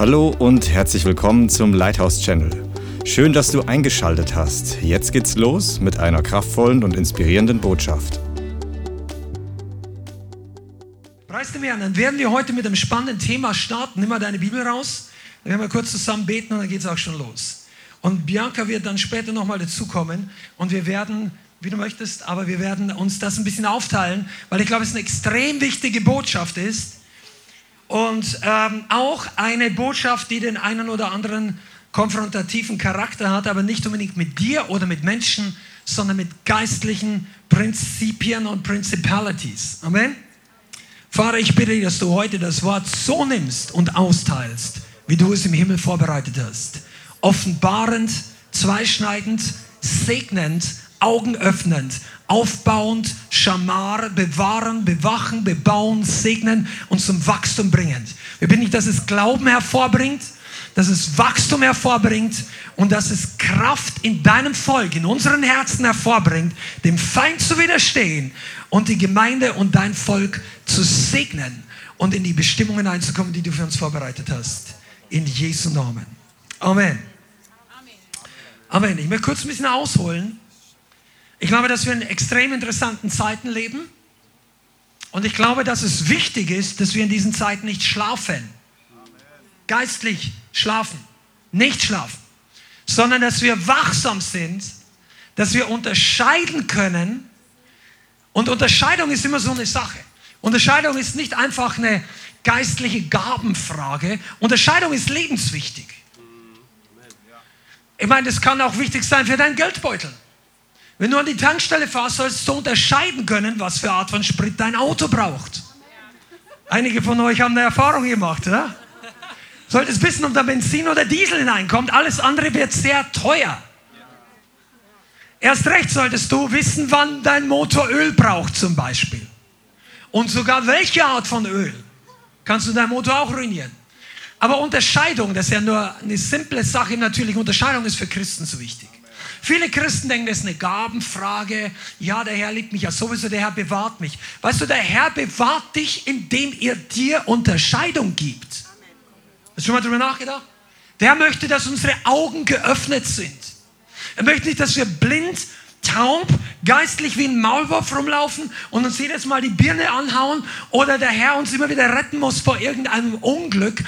Hallo und herzlich willkommen zum Lighthouse Channel. Schön, dass du eingeschaltet hast. Jetzt geht's los mit einer kraftvollen und inspirierenden Botschaft. Preis dem Herrn, dann werden wir heute mit einem spannenden Thema starten. Nimm mal deine Bibel raus, dann werden wir kurz zusammen beten und dann geht's auch schon los. Und Bianca wird dann später nochmal dazukommen und wir werden wie du möchtest, aber wir werden uns das ein bisschen aufteilen, weil ich glaube, es eine extrem wichtige Botschaft ist und ähm, auch eine Botschaft, die den einen oder anderen konfrontativen Charakter hat, aber nicht unbedingt mit dir oder mit Menschen, sondern mit geistlichen Prinzipien und Principalities. Amen. Vater, ich bitte dich, dass du heute das Wort so nimmst und austeilst, wie du es im Himmel vorbereitet hast. Offenbarend, zweischneidend, segnend, augenöffnend, aufbauend, Schamar, bewahren, bewachen, bebauen, segnen und zum Wachstum bringend. Wir bitten nicht, dass es Glauben hervorbringt, dass es Wachstum hervorbringt und dass es Kraft in deinem Volk, in unseren Herzen hervorbringt, dem Feind zu widerstehen und die Gemeinde und dein Volk zu segnen und in die Bestimmungen einzukommen, die du für uns vorbereitet hast. In Jesu Namen. Amen. Amen. Ich möchte kurz ein bisschen ausholen. Ich glaube, dass wir in extrem interessanten Zeiten leben. Und ich glaube, dass es wichtig ist, dass wir in diesen Zeiten nicht schlafen. Geistlich schlafen. Nicht schlafen. Sondern dass wir wachsam sind, dass wir unterscheiden können. Und Unterscheidung ist immer so eine Sache. Unterscheidung ist nicht einfach eine geistliche Gabenfrage. Unterscheidung ist lebenswichtig. Ich meine, das kann auch wichtig sein für deinen Geldbeutel. Wenn du an die Tankstelle fährst, sollst du unterscheiden können, was für Art von Sprit dein Auto braucht. Einige von euch haben eine Erfahrung gemacht, oder? Solltest wissen, ob da Benzin oder Diesel hineinkommt. Alles andere wird sehr teuer. Erst recht solltest du wissen, wann dein Motor Öl braucht, zum Beispiel. Und sogar welche Art von Öl. Kannst du dein Motor auch ruinieren. Aber Unterscheidung, das ist ja nur eine simple Sache. Natürlich, Unterscheidung ist für Christen so wichtig. Viele Christen denken, das ist eine Gabenfrage. Ja, der Herr liebt mich ja sowieso, der Herr bewahrt mich. Weißt du, der Herr bewahrt dich, indem er dir Unterscheidung gibt. Hast du schon mal darüber nachgedacht? Der möchte, dass unsere Augen geöffnet sind. Er möchte nicht, dass wir blind taub, geistlich wie ein Maulwurf rumlaufen und uns jedes Mal die Birne anhauen oder der Herr uns immer wieder retten muss vor irgendeinem Unglück.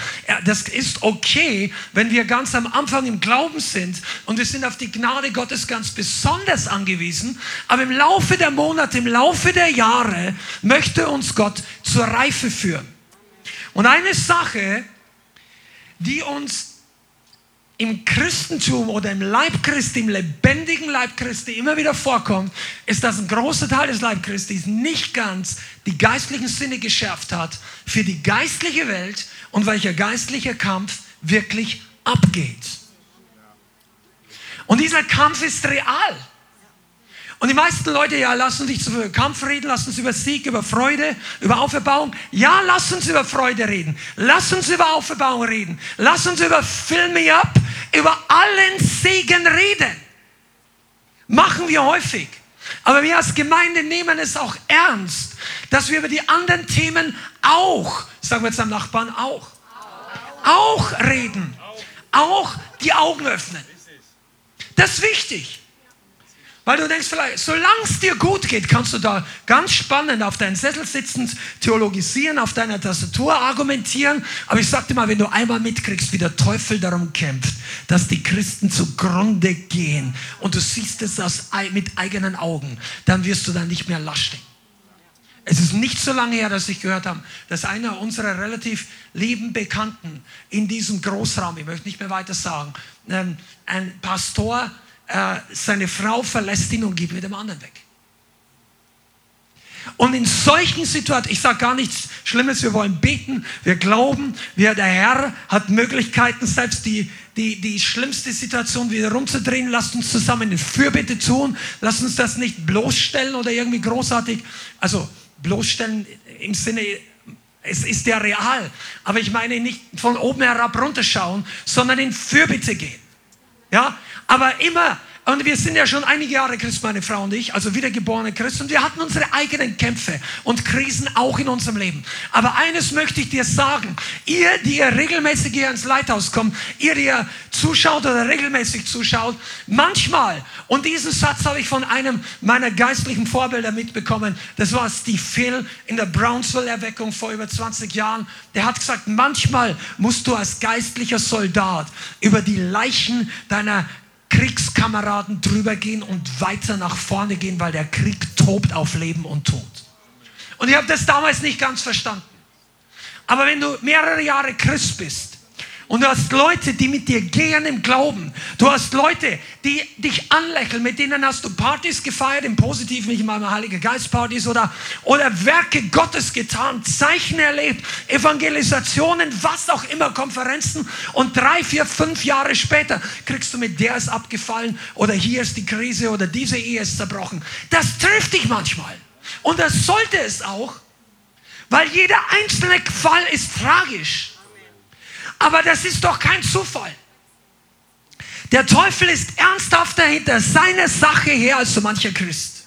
Das ist okay, wenn wir ganz am Anfang im Glauben sind und wir sind auf die Gnade Gottes ganz besonders angewiesen. Aber im Laufe der Monate, im Laufe der Jahre möchte uns Gott zur Reife führen. Und eine Sache, die uns im Christentum oder im Leib Christi, im lebendigen Leib Christi immer wieder vorkommt, ist, dass ein großer Teil des Leib Christi nicht ganz die geistlichen Sinne geschärft hat für die geistliche Welt und welcher geistliche Kampf wirklich abgeht. Und dieser Kampf ist real. Und die meisten Leute, ja, lassen sich über Kampf reden, lassen uns über Sieg, über Freude, über Auferbauung. Ja, lass uns über Freude reden. Lass uns über Auferbauung reden. Lass uns über Fill Me Up, über allen Segen reden. Machen wir häufig. Aber wir als Gemeinde nehmen es auch ernst, dass wir über die anderen Themen auch, sagen wir jetzt am Nachbarn, auch, auch reden. Auch die Augen öffnen. Das ist wichtig. Weil du denkst vielleicht, solange es dir gut geht, kannst du da ganz spannend auf deinen Sessel sitzend theologisieren, auf deiner Tastatur argumentieren. Aber ich sag dir mal, wenn du einmal mitkriegst, wie der Teufel darum kämpft, dass die Christen zugrunde gehen und du siehst es aus, mit eigenen Augen, dann wirst du dann nicht mehr laschen. Es ist nicht so lange her, dass ich gehört habe, dass einer unserer relativ lieben Bekannten in diesem Großraum, ich möchte nicht mehr weiter sagen, ähm, ein Pastor, äh, seine Frau verlässt ihn und geht mit dem anderen weg. Und in solchen Situationen, ich sage gar nichts Schlimmes, wir wollen beten, wir glauben, wir, der Herr hat Möglichkeiten, selbst die, die, die schlimmste Situation wieder rumzudrehen. Lasst uns zusammen in Fürbitte tun. Lasst uns das nicht bloßstellen oder irgendwie großartig, also bloßstellen im Sinne, es ist ja real. Aber ich meine nicht von oben herab runterschauen, sondern in Fürbitte gehen. Ja, aber immer und wir sind ja schon einige Jahre Christ, meine Frau und ich, also wiedergeborene Christen. Und wir hatten unsere eigenen Kämpfe und Krisen auch in unserem Leben. Aber eines möchte ich dir sagen. Ihr, die ihr regelmäßig hier ins Leithaus kommt, ihr, die ihr zuschaut oder regelmäßig zuschaut, manchmal, und diesen Satz habe ich von einem meiner geistlichen Vorbilder mitbekommen, das war Steve Phil in der Brownsville-Erweckung vor über 20 Jahren. Der hat gesagt, manchmal musst du als geistlicher Soldat über die Leichen deiner Kriegskameraden drüber gehen und weiter nach vorne gehen, weil der Krieg tobt auf Leben und Tod. Und ich habe das damals nicht ganz verstanden. Aber wenn du mehrere Jahre Christ bist, und du hast Leute, die mit dir gehen im Glauben. Du hast Leute, die dich anlächeln. Mit denen hast du Partys gefeiert, im Positiven, nicht mal Heilige Geistpartys oder, oder Werke Gottes getan, Zeichen erlebt, Evangelisationen, was auch immer, Konferenzen. Und drei, vier, fünf Jahre später kriegst du mit, der ist abgefallen oder hier ist die Krise oder diese Ehe ist zerbrochen. Das trifft dich manchmal. Und das sollte es auch, weil jeder einzelne Fall ist tragisch. Aber das ist doch kein Zufall. Der Teufel ist ernsthafter hinter seiner Sache her als so mancher Christ.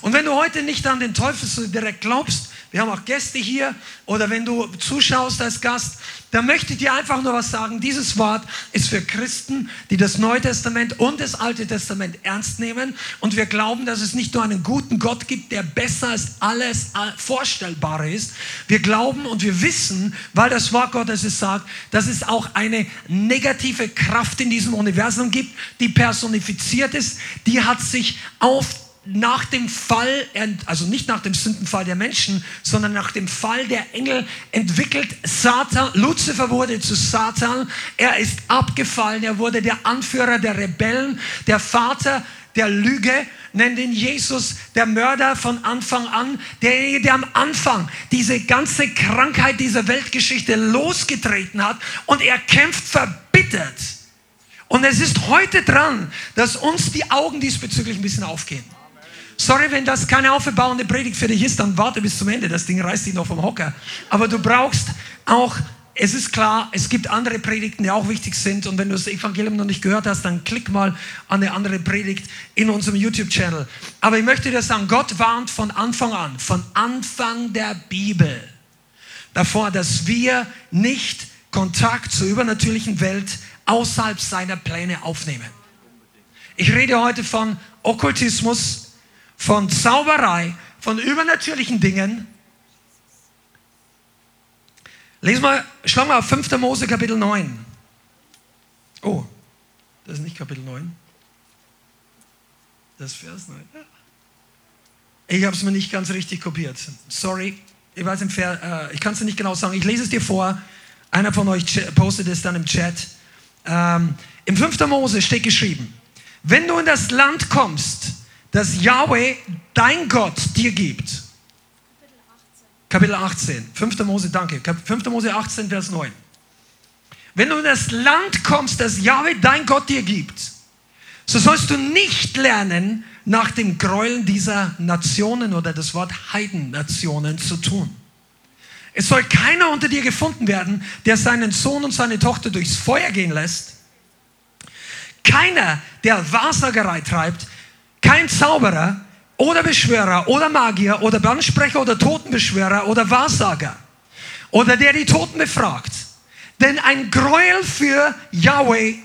Und wenn du heute nicht an den Teufel so direkt glaubst, wir haben auch Gäste hier oder wenn du zuschaust als Gast, dann möchte ich dir einfach nur was sagen. Dieses Wort ist für Christen, die das Neue Testament und das Alte Testament ernst nehmen. Und wir glauben, dass es nicht nur einen guten Gott gibt, der besser als alles Vorstellbare ist. Wir glauben und wir wissen, weil das Wort Gottes es sagt, dass es auch eine negative Kraft in diesem Universum gibt, die personifiziert ist. Die hat sich auf nach dem Fall, also nicht nach dem Sündenfall der Menschen, sondern nach dem Fall der Engel entwickelt Satan. Luzifer wurde zu Satan. Er ist abgefallen. Er wurde der Anführer der Rebellen, der Vater der Lüge. Nennt ihn Jesus der Mörder von Anfang an. Derjenige, der am Anfang diese ganze Krankheit dieser Weltgeschichte losgetreten hat. Und er kämpft verbittert. Und es ist heute dran, dass uns die Augen diesbezüglich ein bisschen aufgehen. Sorry, wenn das keine aufbauende Predigt für dich ist, dann warte bis zum Ende. Das Ding reißt dich noch vom Hocker. Aber du brauchst auch, es ist klar, es gibt andere Predigten, die auch wichtig sind. Und wenn du das Evangelium noch nicht gehört hast, dann klick mal an eine andere Predigt in unserem YouTube-Channel. Aber ich möchte dir sagen, Gott warnt von Anfang an, von Anfang der Bibel davor, dass wir nicht Kontakt zur übernatürlichen Welt außerhalb seiner Pläne aufnehmen. Ich rede heute von Okkultismus, von Zauberei, von übernatürlichen Dingen. Lesen wir, schlagen wir auf 5. Mose Kapitel 9. Oh, das ist nicht Kapitel 9. Das ist Vers 9. Ich habe es mir nicht ganz richtig kopiert. Sorry, ich, weiß im Ver, äh, ich kann es nicht genau sagen. Ich lese es dir vor. Einer von euch postet es dann im Chat. Ähm, Im 5. Mose steht geschrieben, wenn du in das Land kommst, das Yahweh, dein Gott, dir gibt. Kapitel 18. 5. Mose, danke. 5. Mose 18, Vers 9. Wenn du in das Land kommst, das Yahweh, dein Gott, dir gibt, so sollst du nicht lernen, nach dem Gräueln dieser Nationen oder das Wort Heidennationen zu tun. Es soll keiner unter dir gefunden werden, der seinen Sohn und seine Tochter durchs Feuer gehen lässt. Keiner, der Wahrsagerei treibt, kein Zauberer oder Beschwörer oder Magier oder Bandsprecher oder Totenbeschwörer oder Wahrsager oder der die Toten befragt. Denn ein Gräuel für Yahweh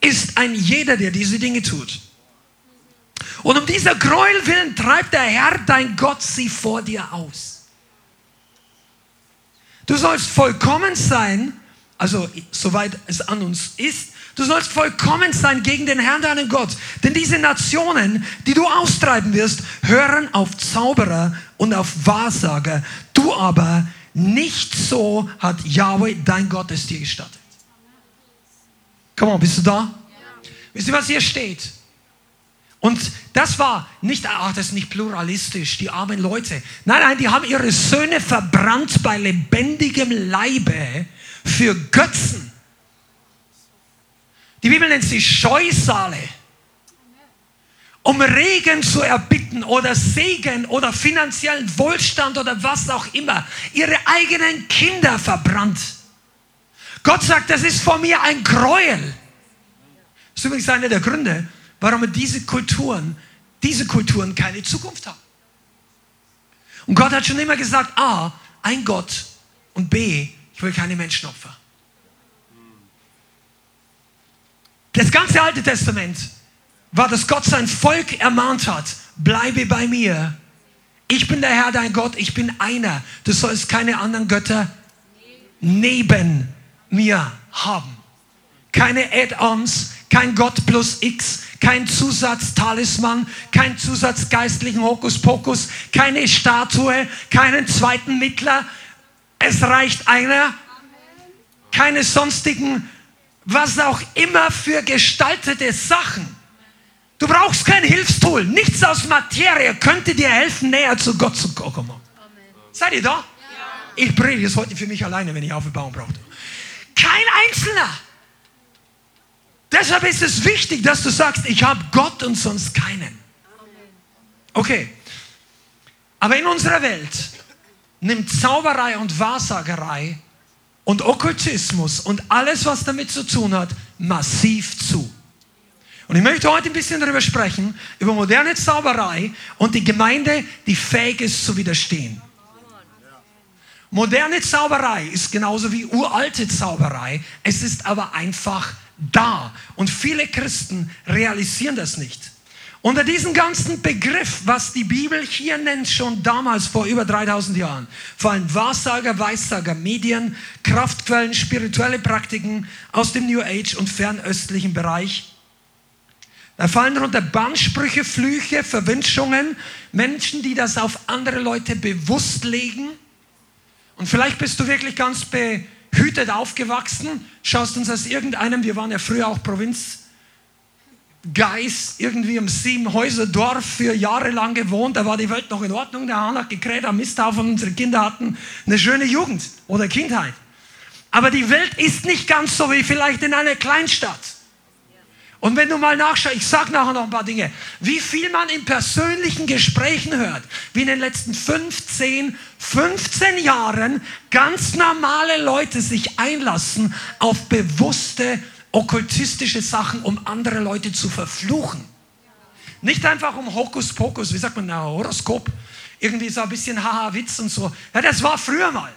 ist ein jeder, der diese Dinge tut. Und um dieser Gräuel willen treibt der Herr, dein Gott, sie vor dir aus. Du sollst vollkommen sein, also soweit es an uns ist, Du sollst vollkommen sein gegen den Herrn, deinen Gott. Denn diese Nationen, die du austreiben wirst, hören auf Zauberer und auf Wahrsager. Du aber nicht so hat Yahweh, dein Gott, es dir gestattet. Komm on, bist du da? Ja. Wisst ihr, was hier steht? Und das war nicht, ach, das ist nicht pluralistisch, die armen Leute. Nein, nein, die haben ihre Söhne verbrannt bei lebendigem Leibe für Götzen. Die Bibel nennt sie Scheusale. Um Regen zu erbitten oder Segen oder finanziellen Wohlstand oder was auch immer. Ihre eigenen Kinder verbrannt. Gott sagt, das ist vor mir ein Gräuel. Das ist übrigens einer der Gründe, warum diese Kulturen, diese Kulturen keine Zukunft haben. Und Gott hat schon immer gesagt, A, ein Gott und B, ich will keine Menschenopfer. Das ganze Alte Testament war, dass Gott sein Volk ermahnt hat, bleibe bei mir. Ich bin der Herr, dein Gott, ich bin einer. Du sollst keine anderen Götter neben mir haben. Keine Add-ons, kein Gott plus X, kein Zusatztalisman, kein Zusatzgeistlichen Hokuspokus, keine Statue, keinen zweiten Mittler. Es reicht einer. Keine sonstigen, was auch immer für gestaltete Sachen. Du brauchst kein Hilfstool. Nichts aus Materie könnte dir helfen, näher zu Gott zu kommen. Seid ihr da? Ja. Ich predige es heute für mich alleine, wenn ich Aufbauung brauche. Kein Einzelner. Deshalb ist es wichtig, dass du sagst, ich habe Gott und sonst keinen. Okay. Aber in unserer Welt nimmt Zauberei und Wahrsagerei und Okkultismus und alles, was damit zu tun hat, massiv zu. Und ich möchte heute ein bisschen darüber sprechen, über moderne Zauberei und die Gemeinde, die fähig ist zu widerstehen. Moderne Zauberei ist genauso wie uralte Zauberei. Es ist aber einfach da. Und viele Christen realisieren das nicht. Unter diesem ganzen Begriff, was die Bibel hier nennt, schon damals vor über 3000 Jahren, fallen Wahrsager, Weissager, Medien, Kraftquellen, spirituelle Praktiken aus dem New Age und fernöstlichen Bereich. Da fallen darunter Bannsprüche, Flüche, Verwünschungen, Menschen, die das auf andere Leute bewusst legen. Und vielleicht bist du wirklich ganz be hütet aufgewachsen, schaust uns aus irgendeinem, wir waren ja früher auch Provinzgeist, irgendwie im Siebenhäuser-Dorf für Jahre lang gewohnt, da war die Welt noch in Ordnung, der Hahn hat gekräht am Misthaufen unsere Kinder hatten eine schöne Jugend oder Kindheit. Aber die Welt ist nicht ganz so wie vielleicht in einer Kleinstadt. Und wenn du mal nachschaust, ich sage nachher noch ein paar Dinge, wie viel man in persönlichen Gesprächen hört, wie in den letzten 15, 15 Jahren ganz normale Leute sich einlassen auf bewusste okkultistische Sachen, um andere Leute zu verfluchen. Nicht einfach um Hokuspokus, wie sagt man, na, Horoskop, irgendwie so ein bisschen Haha-Witz und so. Ja, das war früher mal.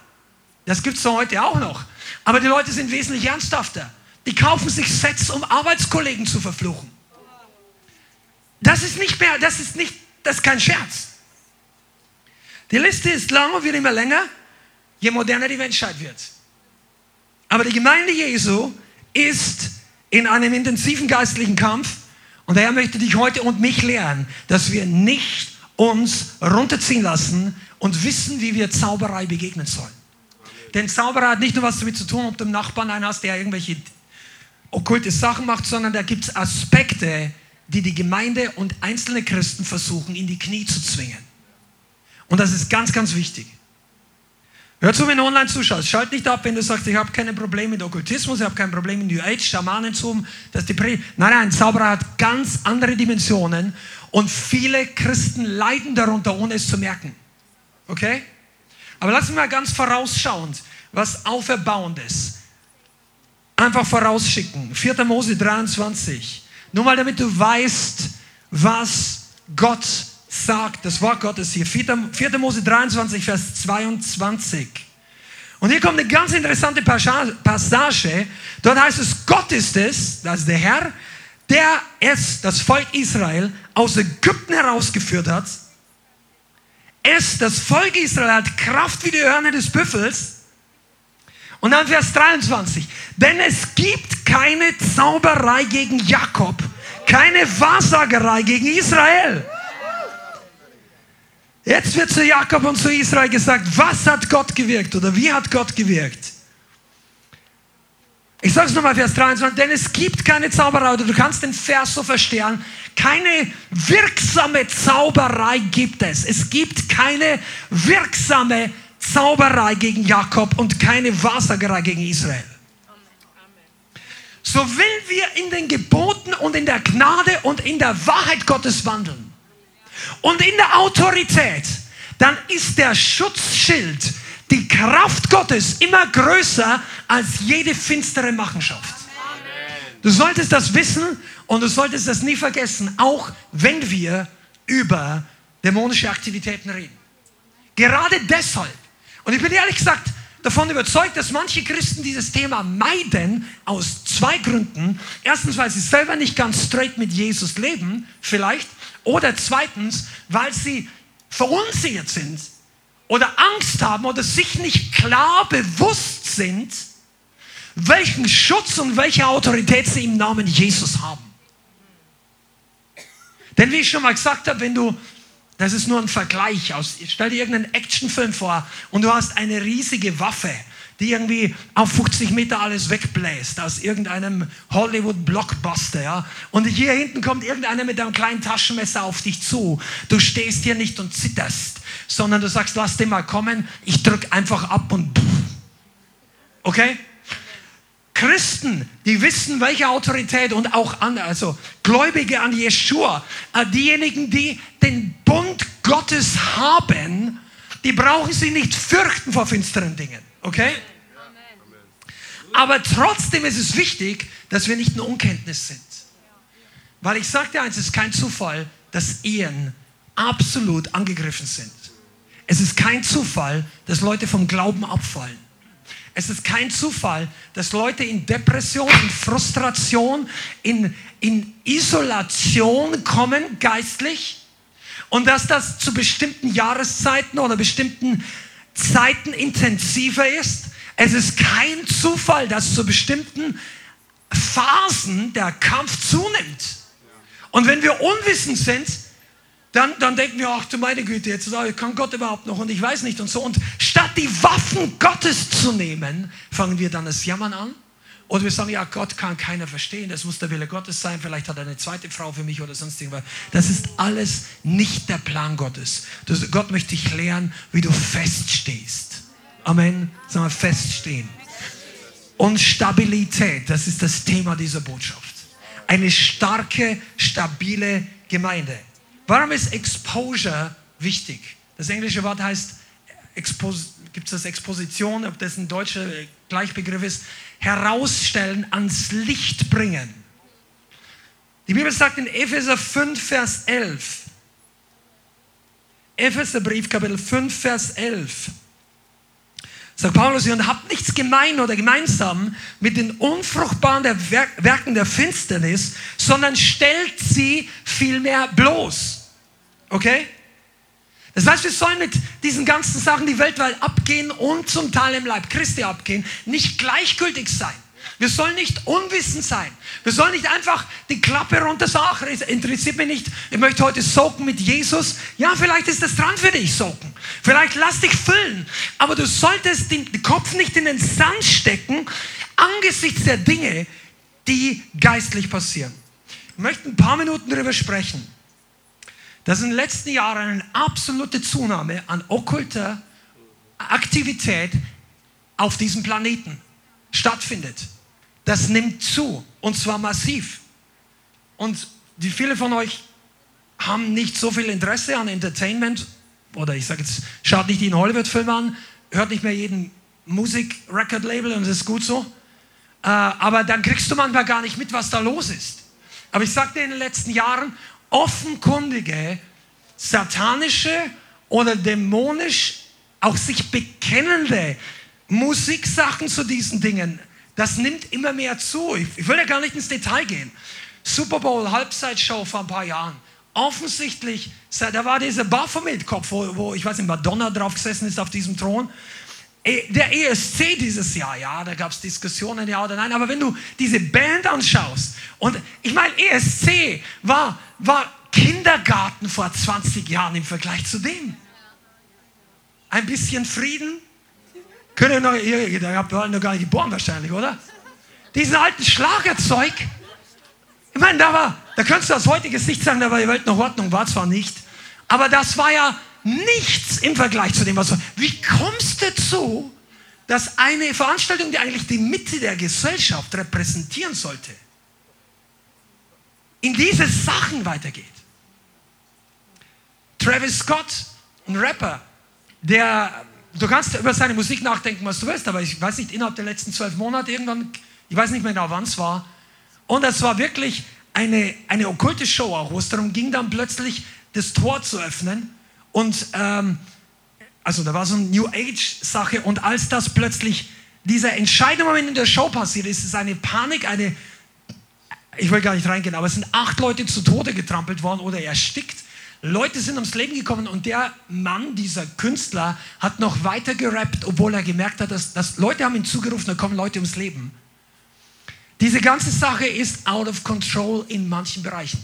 Das gibt es heute auch noch. Aber die Leute sind wesentlich ernsthafter. Die kaufen sich Sets, um Arbeitskollegen zu verfluchen. Das ist nicht mehr, das ist nicht, das ist kein Scherz. Die Liste ist lang und wird immer länger, je moderner die Menschheit wird. Aber die Gemeinde Jesu ist in einem intensiven geistlichen Kampf und daher möchte ich heute und mich lehren, dass wir nicht uns runterziehen lassen und wissen, wie wir Zauberei begegnen sollen. Denn Zauberei hat nicht nur was damit zu tun, ob du einen Nachbarn einen hast, der irgendwelche okkulte Sachen macht, sondern da gibt es Aspekte, die die Gemeinde und einzelne Christen versuchen, in die Knie zu zwingen. Und das ist ganz, ganz wichtig. Hör zu, wenn du online zuschaust. Schalt nicht ab, wenn du sagst, ich habe keine Probleme mit Okkultismus, ich habe kein Problem mit New Age, Schamanentum. Das die Nein, nein, Zauberer hat ganz andere Dimensionen und viele Christen leiden darunter, ohne es zu merken. Okay? Aber lass mich mal ganz vorausschauend, was auferbauend ist einfach vorausschicken. 4. Mose 23. Nur mal damit du weißt, was Gott sagt. Das Wort Gottes hier. 4. 4. Mose 23, Vers 22. Und hier kommt eine ganz interessante Passage. Dort heißt es, Gott ist es, das ist der Herr, der es, das Volk Israel, aus Ägypten herausgeführt hat. Es, das Volk Israel, hat Kraft wie die Hörner des Büffels und dann Vers 23. Denn es gibt keine Zauberei gegen Jakob, keine Wahrsagerei gegen Israel. Jetzt wird zu Jakob und zu Israel gesagt, was hat Gott gewirkt oder wie hat Gott gewirkt? Ich sage es nochmal, Vers 23, denn es gibt keine Zauberei, oder du kannst den Vers so verstehen, keine wirksame Zauberei gibt es. Es gibt keine wirksame Zauberei gegen Jakob und keine Wahrsagerei gegen Israel. So will wir in den Geboten und in der Gnade und in der Wahrheit Gottes wandeln und in der Autorität, dann ist der Schutzschild, die Kraft Gottes immer größer als jede finstere Machenschaft. Du solltest das wissen und du solltest das nie vergessen, auch wenn wir über dämonische Aktivitäten reden. Gerade deshalb. Und ich bin ehrlich gesagt davon überzeugt, dass manche Christen dieses Thema meiden aus zwei Gründen. Erstens, weil sie selber nicht ganz straight mit Jesus leben, vielleicht. Oder zweitens, weil sie verunsichert sind oder Angst haben oder sich nicht klar bewusst sind, welchen Schutz und welche Autorität sie im Namen Jesus haben. Denn wie ich schon mal gesagt habe, wenn du, das ist nur ein Vergleich aus, stell dir irgendeinen Actionfilm vor und du hast eine riesige Waffe, die irgendwie auf 50 Meter alles wegbläst aus irgendeinem Hollywood-Blockbuster, ja. Und hier hinten kommt irgendeiner mit einem kleinen Taschenmesser auf dich zu. Du stehst hier nicht und zitterst, sondern du sagst, lass den mal kommen, ich drück einfach ab und pff. Okay? Christen, die wissen, welche Autorität und auch an, also Gläubige an Jeshua, äh, diejenigen, die den Bund Gottes haben, die brauchen sich nicht fürchten vor finsteren Dingen. Okay? Aber trotzdem ist es wichtig, dass wir nicht in Unkenntnis sind. Weil ich sage dir eins, es ist kein Zufall, dass Ehen absolut angegriffen sind. Es ist kein Zufall, dass Leute vom Glauben abfallen. Es ist kein Zufall, dass Leute in Depression, in Frustration, in, in Isolation kommen, geistlich, und dass das zu bestimmten Jahreszeiten oder bestimmten Zeiten intensiver ist. Es ist kein Zufall, dass zu bestimmten Phasen der Kampf zunimmt. Und wenn wir unwissend sind, dann, dann denken wir, ach du meine Güte, jetzt kann Gott überhaupt noch und ich weiß nicht und so. Und statt die Waffen Gottes zu nehmen, fangen wir dann das Jammern an. Oder wir sagen, ja, Gott kann keiner verstehen, das muss der Wille Gottes sein, vielleicht hat er eine zweite Frau für mich oder sonst irgendwas. Das ist alles nicht der Plan Gottes. Das, Gott möchte dich lernen, wie du feststehst. Amen. Sag mal, feststehen. Und Stabilität, das ist das Thema dieser Botschaft. Eine starke, stabile Gemeinde. Warum ist Exposure wichtig? Das englische Wort heißt, gibt es das Exposition, ob das ein deutscher Gleichbegriff ist, herausstellen, ans Licht bringen. Die Bibel sagt in Epheser 5, Vers 11, Epheserbrief, Kapitel 5, Vers 11, sagt Paulus, und habt nichts gemein oder gemeinsam mit den unfruchtbaren der Werken der Finsternis, sondern stellt sie vielmehr bloß. Okay? Das heißt, wir sollen mit diesen ganzen Sachen, die weltweit abgehen und zum Teil im Leib Christi abgehen, nicht gleichgültig sein. Wir sollen nicht unwissend sein. Wir sollen nicht einfach die Klappe runter sagen, interessiert mich nicht, ich möchte heute soaken mit Jesus. Ja, vielleicht ist das dran für dich, soaken. Vielleicht lass dich füllen. Aber du solltest den Kopf nicht in den Sand stecken, angesichts der Dinge, die geistlich passieren. Ich möchte ein paar Minuten darüber sprechen dass in den letzten Jahren eine absolute Zunahme an okkulter Aktivität auf diesem Planeten stattfindet. Das nimmt zu und zwar massiv. Und die viele von euch haben nicht so viel Interesse an Entertainment oder ich sage jetzt, schaut nicht den Hollywood-Film an, hört nicht mehr jeden Musik-Record-Label und das ist gut so. Äh, aber dann kriegst du manchmal gar nicht mit, was da los ist. Aber ich sagte in den letzten Jahren, offenkundige satanische oder dämonisch auch sich bekennende Musiksachen zu diesen Dingen, das nimmt immer mehr zu. Ich, ich will ja gar nicht ins Detail gehen. Super Bowl, Halbzeitshow vor ein paar Jahren. Offensichtlich, da war dieser Baphomet-Kopf, wo, wo, ich weiß nicht, Madonna drauf gesessen ist auf diesem Thron. E, der ESC dieses Jahr, ja, da gab es Diskussionen, ja oder nein, aber wenn du diese Band anschaust, und ich meine, ESC war, war Kindergarten vor 20 Jahren im Vergleich zu dem. Ein bisschen Frieden. Könnt ihr noch, ihr, ihr habt noch gar nicht geboren wahrscheinlich, oder? Diesen alten Schlagerzeug. Ich meine, da war, da könntest du aus heutiger Sicht sagen, da war die Welt noch Ordnung, war zwar nicht. Aber das war ja nichts im Vergleich zu dem, was war. Wie kommst du dazu, dass eine Veranstaltung, die eigentlich die Mitte der Gesellschaft repräsentieren sollte, in diese Sachen weitergeht? Travis Scott, ein Rapper, der, du kannst über seine Musik nachdenken, was du willst, aber ich weiß nicht, innerhalb der letzten zwölf Monate irgendwann, ich weiß nicht mehr genau, wann es war, Und das war wirklich eine, eine okkulte Show auch, wo es darum ging, dann plötzlich das Tor zu öffnen. Und ähm, also da war so eine New Age-Sache. Und als das plötzlich dieser entscheidende Moment in der Show passiert ist, ist eine Panik, eine, ich will gar nicht reingehen, aber es sind acht Leute zu Tode getrampelt worden oder erstickt. Leute sind ums Leben gekommen und der Mann, dieser Künstler, hat noch weiter gerappt, obwohl er gemerkt hat, dass, dass Leute haben ihn zugerufen, da kommen Leute ums Leben. Diese ganze Sache ist out of control in manchen Bereichen.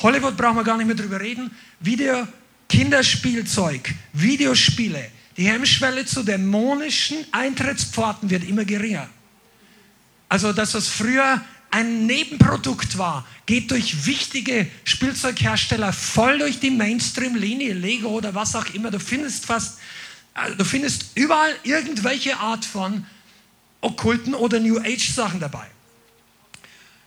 Hollywood brauchen wir gar nicht mehr drüber reden. Video, Kinderspielzeug, Videospiele. Die Hemmschwelle zu dämonischen Eintrittspforten wird immer geringer. Also das, was früher ein Nebenprodukt war, geht durch wichtige Spielzeughersteller voll durch die Mainstream-Linie, Lego oder was auch immer. Du findest fast, äh, du findest überall irgendwelche Art von okkulten oder New Age Sachen dabei.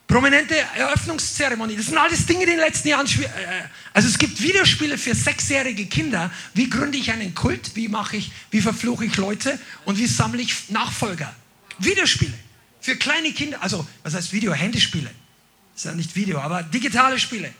Prominente Eröffnungszeremonie. Das sind alles Dinge, die in den letzten Jahren. Äh, also es gibt Videospiele für sechsjährige Kinder. Wie gründe ich einen Kult? Wie mache ich? Wie verfluche ich Leute? Und wie sammle ich Nachfolger? Videospiele für kleine Kinder. Also was heißt Video? Handyspiele. Ist ja nicht Video, aber digitale Spiele.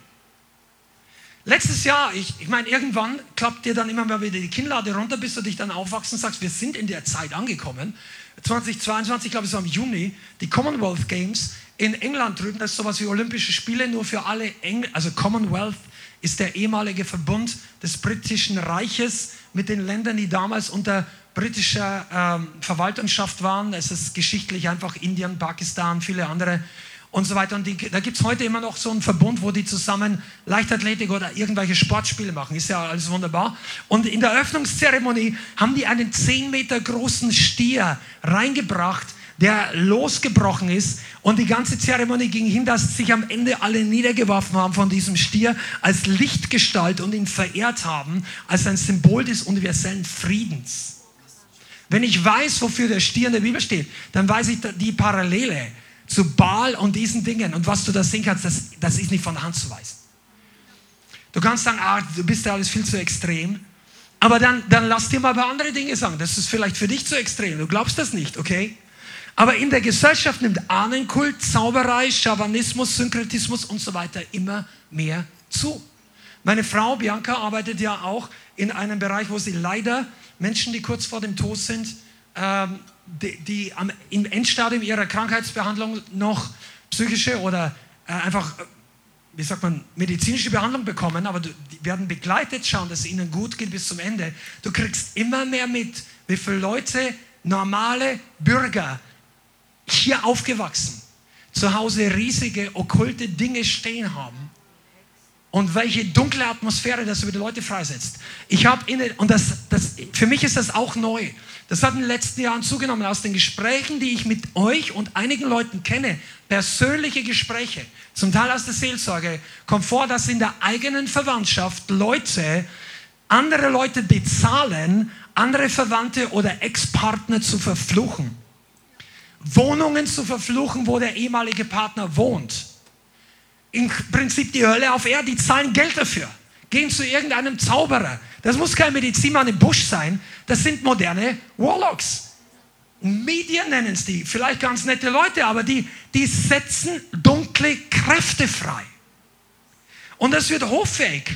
Letztes Jahr, ich, ich meine, irgendwann klappt dir dann immer mal wieder die Kinnlade runter, bis du dich dann aufwachsen und sagst, wir sind in der Zeit angekommen. 2022, ich glaube, es war im Juni, die Commonwealth Games in England drüben, das ist sowas wie Olympische Spiele, nur für alle Engl also Commonwealth ist der ehemalige Verbund des britischen Reiches mit den Ländern, die damals unter britischer ähm, Verwaltungsschaft waren. Es ist geschichtlich einfach Indien, Pakistan, viele andere und so weiter. Und die, da gibt es heute immer noch so einen Verbund, wo die zusammen Leichtathletik oder irgendwelche Sportspiele machen. Ist ja alles wunderbar. Und in der Eröffnungszeremonie haben die einen 10 Meter großen Stier reingebracht, der losgebrochen ist. Und die ganze Zeremonie ging hin, dass sich am Ende alle niedergeworfen haben von diesem Stier als Lichtgestalt und ihn verehrt haben als ein Symbol des universellen Friedens. Wenn ich weiß, wofür der Stier in der Bibel steht, dann weiß ich die Parallele zu Baal und diesen Dingen. Und was du da sehen kannst, das, das ist nicht von der Hand zu weisen. Du kannst sagen, ah, du bist ja alles viel zu extrem. Aber dann, dann lass dir mal ein paar andere Dinge sagen. Das ist vielleicht für dich zu extrem. Du glaubst das nicht, okay? Aber in der Gesellschaft nimmt Ahnenkult, Zauberei, Schamanismus, Synkretismus und so weiter immer mehr zu. Meine Frau Bianca arbeitet ja auch in einem Bereich, wo sie leider Menschen, die kurz vor dem Tod sind, ähm, die, die am, im Endstadium ihrer Krankheitsbehandlung noch psychische oder äh, einfach, äh, wie sagt man, medizinische Behandlung bekommen, aber die werden begleitet, schauen, dass es ihnen gut geht bis zum Ende. Du kriegst immer mehr mit, wie viele Leute, normale Bürger, hier aufgewachsen, zu Hause riesige okkulte Dinge stehen haben und welche dunkle Atmosphäre das über die Leute freisetzt. Ich habe und das, das, für mich ist das auch neu. Das hat in den letzten Jahren zugenommen aus den Gesprächen, die ich mit euch und einigen Leuten kenne, persönliche Gespräche, zum Teil aus der Seelsorge, kommt vor, dass in der eigenen Verwandtschaft Leute andere Leute bezahlen, andere Verwandte oder Ex-Partner zu verfluchen. Wohnungen zu verfluchen, wo der ehemalige Partner wohnt. Im Prinzip die Hölle auf Erde, die zahlen Geld dafür. Gehen zu irgendeinem Zauberer. Das muss kein Medizinmann im Busch sein. Das sind moderne Warlocks. Medien nennen es die. Vielleicht ganz nette Leute, aber die, die setzen dunkle Kräfte frei. Und das wird hoffähig.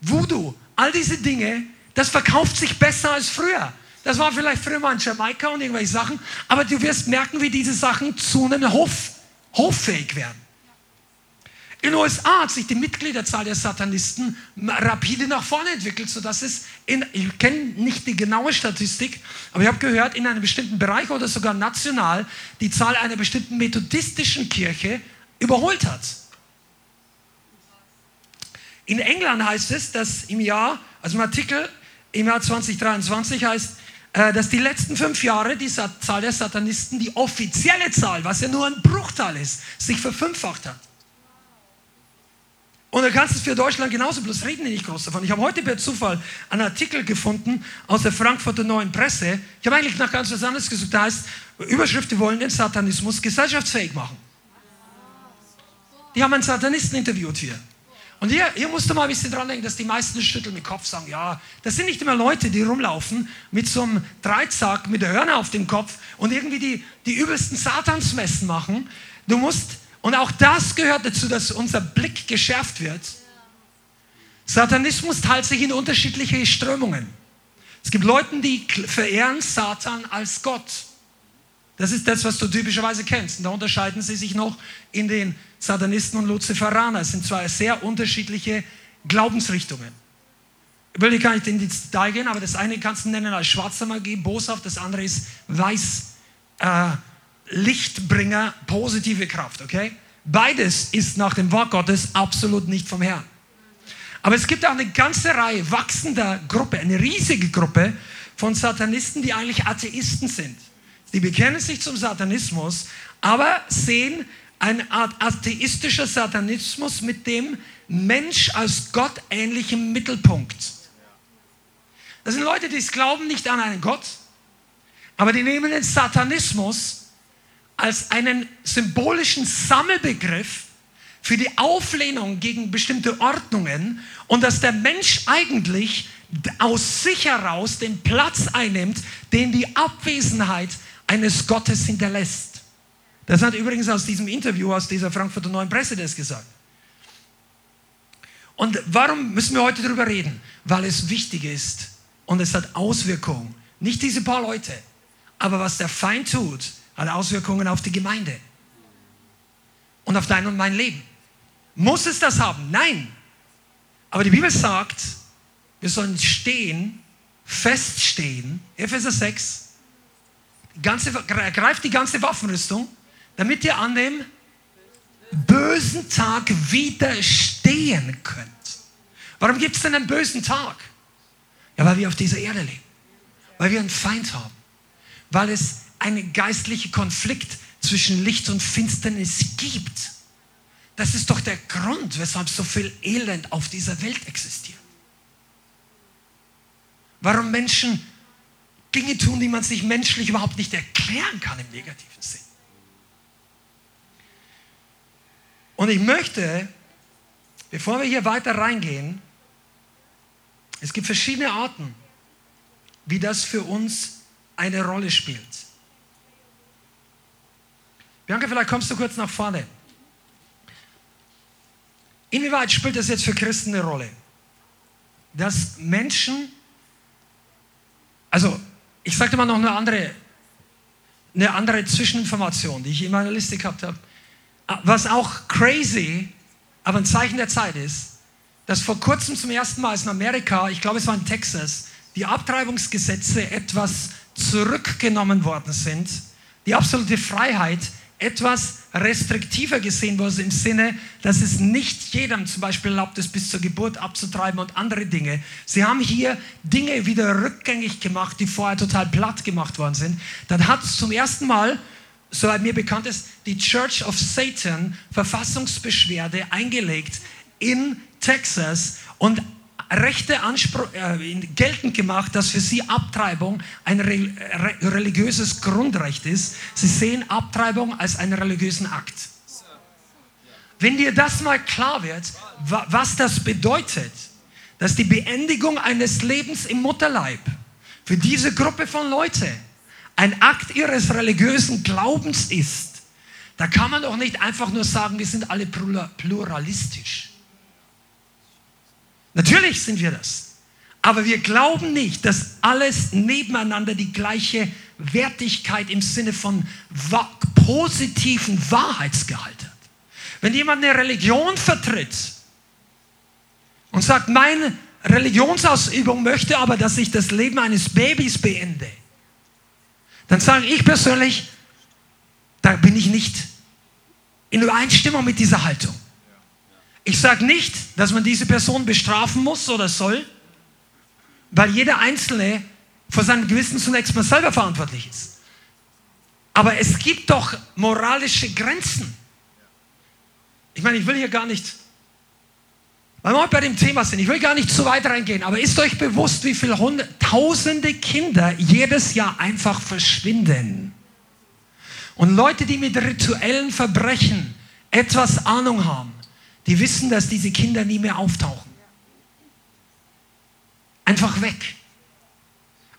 Voodoo, all diese Dinge, das verkauft sich besser als früher. Das war vielleicht früher mal in Jamaika und irgendwelche Sachen, aber du wirst merken, wie diese Sachen zunehmend hof, hoffähig werden. In den USA hat sich die Mitgliederzahl der Satanisten rapide nach vorne entwickelt, sodass es, in, ich kenne nicht die genaue Statistik, aber ich habe gehört, in einem bestimmten Bereich oder sogar national die Zahl einer bestimmten methodistischen Kirche überholt hat. In England heißt es, dass im Jahr, also im Artikel im Jahr 2023 heißt, äh, dass die letzten fünf Jahre die Zahl der Satanisten, die offizielle Zahl, was ja nur ein Bruchteil ist, sich verfünffacht hat. Und du kannst es für Deutschland genauso, bloß reden die nicht groß davon. Ich habe heute per Zufall einen Artikel gefunden aus der Frankfurter Neuen Presse. Ich habe eigentlich nach ganz was anderes gesucht. Da heißt, Überschrift, die wollen den Satanismus gesellschaftsfähig machen. Die haben einen Satanisten interviewt hier. Und hier, hier musst du mal ein bisschen dran denken, dass die meisten schütteln mit Kopf sagen, ja, das sind nicht immer Leute, die rumlaufen mit so einem Dreizack, mit der Hörner auf dem Kopf und irgendwie die, die übelsten Satansmessen machen. Du musst, Und auch das gehört dazu, dass unser Blick geschärft wird. Satanismus teilt sich in unterschiedliche Strömungen. Es gibt Leute, die verehren Satan als Gott. Das ist das, was du typischerweise kennst. Und da unterscheiden sie sich noch in den Satanisten und Luziferaner. Es sind zwar sehr unterschiedliche Glaubensrichtungen. Ich will gar nicht in die Detail gehen, aber das eine kannst du nennen als schwarze Magie, boshaft, das andere ist weiß, äh, Lichtbringer, positive Kraft, okay? Beides ist nach dem Wort Gottes absolut nicht vom Herrn. Aber es gibt auch eine ganze Reihe wachsender Gruppe, eine riesige Gruppe von Satanisten, die eigentlich Atheisten sind. Die bekennen sich zum Satanismus, aber sehen eine Art atheistischer Satanismus mit dem Mensch als gottähnlichem Mittelpunkt. Das sind Leute, die glauben nicht an einen Gott, aber die nehmen den Satanismus als einen symbolischen Sammelbegriff für die Auflehnung gegen bestimmte Ordnungen und dass der Mensch eigentlich aus sich heraus den Platz einnimmt, den die Abwesenheit eines Gottes hinterlässt. Das hat übrigens aus diesem Interview aus dieser Frankfurter Neuen Presse das gesagt. Und warum müssen wir heute darüber reden? Weil es wichtig ist und es hat Auswirkungen. Nicht diese paar Leute, aber was der Feind tut, hat Auswirkungen auf die Gemeinde und auf dein und mein Leben. Muss es das haben? Nein. Aber die Bibel sagt, wir sollen stehen, feststehen. Epheser 6. Ganze, greift die ganze Waffenrüstung, damit ihr an dem bösen Tag widerstehen könnt. Warum gibt es denn einen bösen Tag? Ja, weil wir auf dieser Erde leben. Weil wir einen Feind haben. Weil es einen geistlichen Konflikt zwischen Licht und Finsternis gibt. Das ist doch der Grund, weshalb so viel Elend auf dieser Welt existiert. Warum Menschen Dinge tun, die man sich menschlich überhaupt nicht erklären kann im negativen Sinn. Und ich möchte, bevor wir hier weiter reingehen, es gibt verschiedene Arten, wie das für uns eine Rolle spielt. Bianca, vielleicht kommst du kurz nach vorne. Inwieweit spielt das jetzt für Christen eine Rolle? Dass Menschen, also ich sagte mal noch eine andere, eine andere Zwischeninformation, die ich in meiner Liste gehabt habe. Was auch crazy, aber ein Zeichen der Zeit ist, dass vor kurzem zum ersten Mal in Amerika, ich glaube es war in Texas, die Abtreibungsgesetze etwas zurückgenommen worden sind. Die absolute Freiheit etwas restriktiver gesehen wurde im Sinne, dass es nicht jedem zum Beispiel erlaubt ist, bis zur Geburt abzutreiben und andere Dinge. Sie haben hier Dinge wieder rückgängig gemacht, die vorher total platt gemacht worden sind. Dann hat zum ersten Mal, soweit mir bekannt ist, die Church of Satan Verfassungsbeschwerde eingelegt in Texas und Rechte Anspruch, äh, geltend gemacht, dass für sie Abtreibung ein re religiöses Grundrecht ist. Sie sehen Abtreibung als einen religiösen Akt. Wenn dir das mal klar wird, wa was das bedeutet, dass die Beendigung eines Lebens im Mutterleib für diese Gruppe von Leuten ein Akt ihres religiösen Glaubens ist, da kann man doch nicht einfach nur sagen, wir sind alle pluralistisch. Natürlich sind wir das. Aber wir glauben nicht, dass alles nebeneinander die gleiche Wertigkeit im Sinne von positiven Wahrheitsgehalt hat. Wenn jemand eine Religion vertritt und sagt, meine Religionsausübung möchte aber, dass ich das Leben eines Babys beende, dann sage ich persönlich, da bin ich nicht in Übereinstimmung mit dieser Haltung. Ich sage nicht, dass man diese Person bestrafen muss oder soll, weil jeder Einzelne vor seinem Gewissen zunächst mal selber verantwortlich ist. Aber es gibt doch moralische Grenzen. Ich meine, ich will hier gar nicht, weil wir heute bei dem Thema sind, ich will gar nicht zu weit reingehen, aber ist euch bewusst, wie viele tausende Kinder jedes Jahr einfach verschwinden? Und Leute, die mit rituellen Verbrechen etwas Ahnung haben, die wissen, dass diese Kinder nie mehr auftauchen. Einfach weg.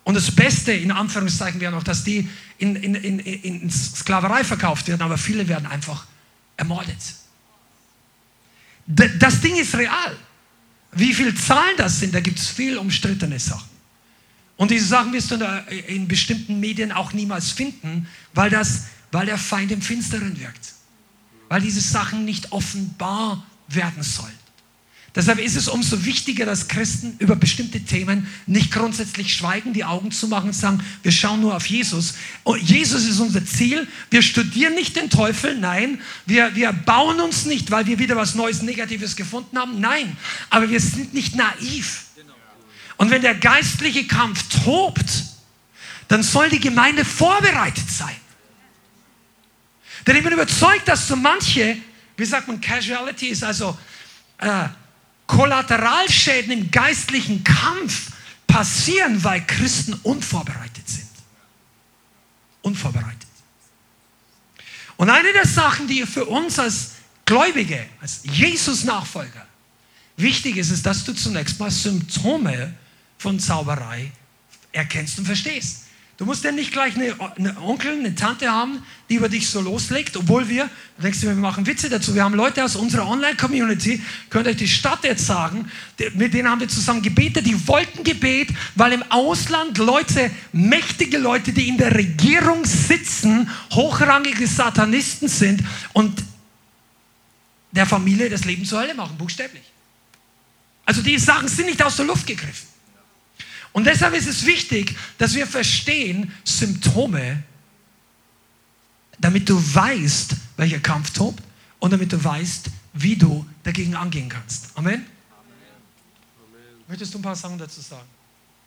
Und das Beste, in Anführungszeichen, wäre noch, dass die in, in, in, in Sklaverei verkauft werden, aber viele werden einfach ermordet. D das Ding ist real. Wie viele Zahlen das sind, da gibt es viel umstrittene Sachen. Und diese Sachen wirst du in bestimmten Medien auch niemals finden, weil, das, weil der Feind im Finsteren wirkt. Weil diese Sachen nicht offenbar werden sollen. Deshalb ist es umso wichtiger, dass Christen über bestimmte Themen nicht grundsätzlich schweigen, die Augen zu machen und sagen, wir schauen nur auf Jesus. Und Jesus ist unser Ziel. Wir studieren nicht den Teufel, nein. Wir, wir bauen uns nicht, weil wir wieder was Neues, Negatives gefunden haben, nein. Aber wir sind nicht naiv. Und wenn der geistliche Kampf tobt, dann soll die Gemeinde vorbereitet sein. Denn ich bin überzeugt, dass so manche, wie sagt man, Casualty ist also äh, Kollateralschäden im geistlichen Kampf passieren, weil Christen unvorbereitet sind. Unvorbereitet. Und eine der Sachen, die für uns als Gläubige, als Jesus-Nachfolger wichtig ist, ist, dass du zunächst mal Symptome von Zauberei erkennst und verstehst. Du musst ja nicht gleich eine, eine, Onkel, eine Tante haben, die über dich so loslegt, obwohl wir, du denkst du, wir machen Witze dazu. Wir haben Leute aus unserer Online-Community, könnt euch die Stadt jetzt sagen, mit denen haben wir zusammen gebetet, die wollten Gebet, weil im Ausland Leute, mächtige Leute, die in der Regierung sitzen, hochrangige Satanisten sind und der Familie das Leben zur Hölle machen, buchstäblich. Also die Sachen sind nicht aus der Luft gegriffen. Und deshalb ist es wichtig, dass wir verstehen Symptome, damit du weißt, welcher Kampf tobt und damit du weißt, wie du dagegen angehen kannst. Amen? Amen. Möchtest du ein paar Sachen dazu sagen?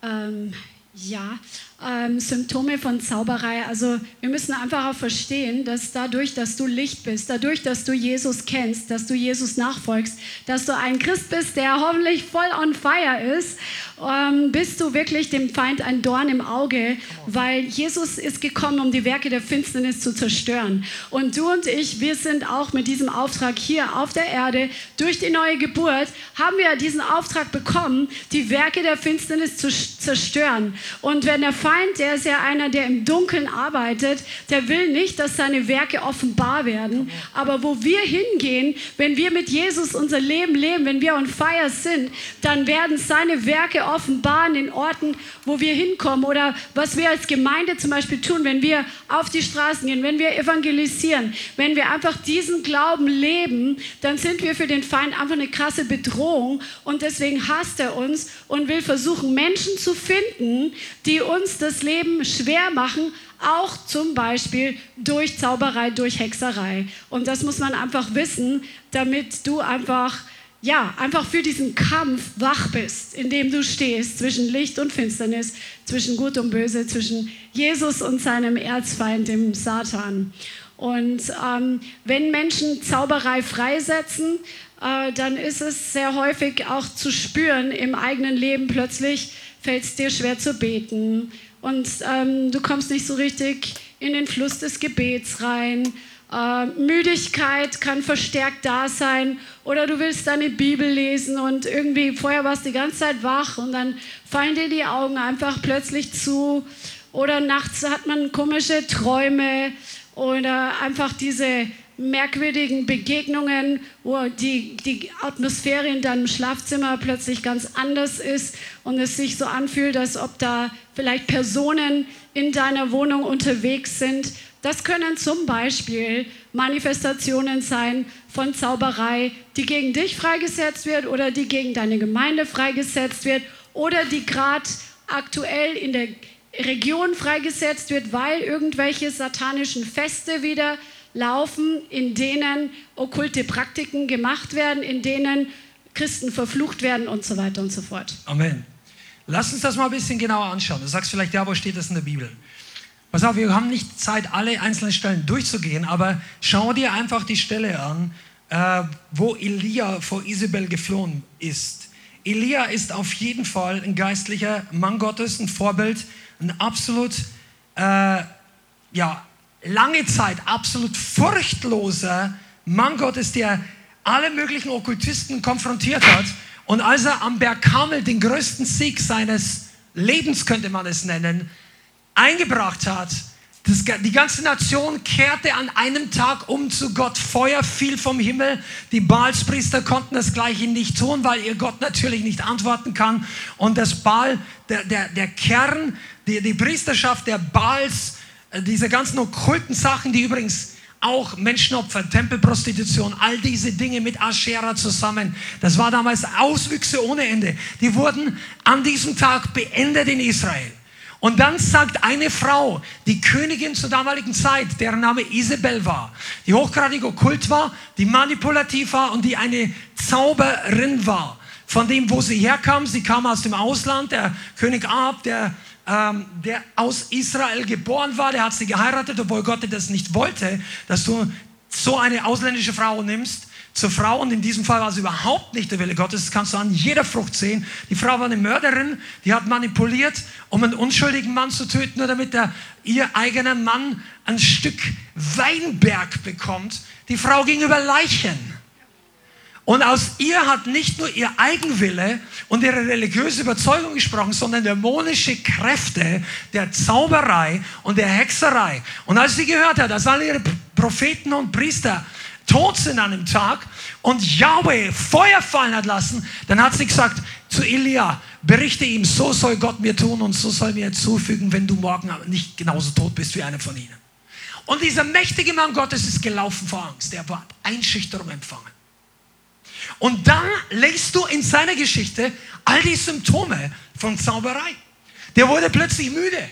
Ähm, ja, ähm, Symptome von Zauberei. Also wir müssen einfach auch verstehen, dass dadurch, dass du Licht bist, dadurch, dass du Jesus kennst, dass du Jesus nachfolgst, dass du ein Christ bist, der hoffentlich voll on fire ist ähm, bist du wirklich dem Feind ein Dorn im Auge, weil Jesus ist gekommen, um die Werke der Finsternis zu zerstören. Und du und ich, wir sind auch mit diesem Auftrag hier auf der Erde, durch die neue Geburt, haben wir diesen Auftrag bekommen, die Werke der Finsternis zu zerstören. Und wenn der Feind, der ist ja einer, der im Dunkeln arbeitet, der will nicht, dass seine Werke offenbar werden. Aber wo wir hingehen, wenn wir mit Jesus unser Leben leben, wenn wir on fire sind, dann werden seine Werke offenbaren in Orten, wo wir hinkommen oder was wir als Gemeinde zum Beispiel tun, wenn wir auf die Straßen gehen, wenn wir evangelisieren, wenn wir einfach diesen Glauben leben, dann sind wir für den Feind einfach eine krasse Bedrohung und deswegen hasst er uns und will versuchen, Menschen zu finden, die uns das Leben schwer machen, auch zum Beispiel durch Zauberei, durch Hexerei. Und das muss man einfach wissen, damit du einfach ja, einfach für diesen Kampf wach bist, in dem du stehst zwischen Licht und Finsternis, zwischen Gut und Böse, zwischen Jesus und seinem Erzfeind, dem Satan. Und ähm, wenn Menschen Zauberei freisetzen, äh, dann ist es sehr häufig auch zu spüren im eigenen Leben. Plötzlich fällt es dir schwer zu beten. Und ähm, du kommst nicht so richtig in den Fluss des Gebets rein. Äh, Müdigkeit kann verstärkt da sein. Oder du willst deine Bibel lesen und irgendwie vorher warst du die ganze Zeit wach und dann fallen dir die Augen einfach plötzlich zu. Oder nachts hat man komische Träume oder einfach diese merkwürdigen Begegnungen, wo die, die Atmosphäre in deinem Schlafzimmer plötzlich ganz anders ist und es sich so anfühlt, als ob da vielleicht Personen in deiner Wohnung unterwegs sind. Das können zum Beispiel Manifestationen sein von Zauberei, die gegen dich freigesetzt wird oder die gegen deine Gemeinde freigesetzt wird oder die gerade aktuell in der Region freigesetzt wird, weil irgendwelche satanischen Feste wieder laufen, in denen okkulte Praktiken gemacht werden, in denen Christen verflucht werden und so weiter und so fort. Amen. Lass uns das mal ein bisschen genauer anschauen. Du sagst vielleicht, ja, wo steht das in der Bibel? Pass auf, wir haben nicht Zeit, alle einzelnen Stellen durchzugehen, aber schau dir einfach die Stelle an, äh, wo Elia vor Isabel geflohen ist. Elia ist auf jeden Fall ein geistlicher Mann Gottes, ein Vorbild, ein absolut, äh, ja, lange Zeit absolut furchtloser Mann Gottes, der alle möglichen Okkultisten konfrontiert hat. Und als er am Berg Kamel den größten Sieg seines Lebens, könnte man es nennen, eingebracht hat, Das, die ganze Nation kehrte an einem Tag um zu Gott. Feuer fiel vom Himmel. Die Baalspriester konnten das Gleiche nicht tun, weil ihr Gott natürlich nicht antworten kann. Und das Baal, der, der, der Kern, die, die Priesterschaft der Baals, diese ganzen okkulten Sachen, die übrigens auch Menschenopfer, Tempelprostitution, all diese Dinge mit Aschera zusammen. Das war damals Auswüchse ohne Ende. Die wurden an diesem Tag beendet in Israel. Und dann sagt eine Frau, die Königin zur damaligen Zeit, deren Name Isabel war, die hochgradig okkult war, die manipulativ war und die eine Zauberin war. Von dem, wo sie herkam, sie kam aus dem Ausland, der König Ab, der, ähm, der aus Israel geboren war, der hat sie geheiratet, obwohl Gott das nicht wollte, dass du so eine ausländische Frau nimmst zur Frau und in diesem Fall war es überhaupt nicht der Wille Gottes. Das kannst du an jeder Frucht sehen. Die Frau war eine Mörderin, die hat manipuliert, um einen unschuldigen Mann zu töten, nur damit der, ihr eigener Mann ein Stück Weinberg bekommt. Die Frau ging über Leichen. Und aus ihr hat nicht nur ihr Eigenwille und ihre religiöse Überzeugung gesprochen, sondern dämonische Kräfte der Zauberei und der Hexerei. Und als sie gehört hat, dass alle ihre Propheten und Priester tot sind an dem Tag und Yahweh Feuer fallen hat lassen, dann hat sie gesagt zu Elia, berichte ihm, so soll Gott mir tun und so soll mir zufügen, wenn du morgen nicht genauso tot bist wie einer von ihnen. Und dieser mächtige Mann Gottes ist gelaufen vor Angst. Er war Einschüchterung empfangen. Und dann legst du in seiner Geschichte all die Symptome von Zauberei. Der wurde plötzlich müde.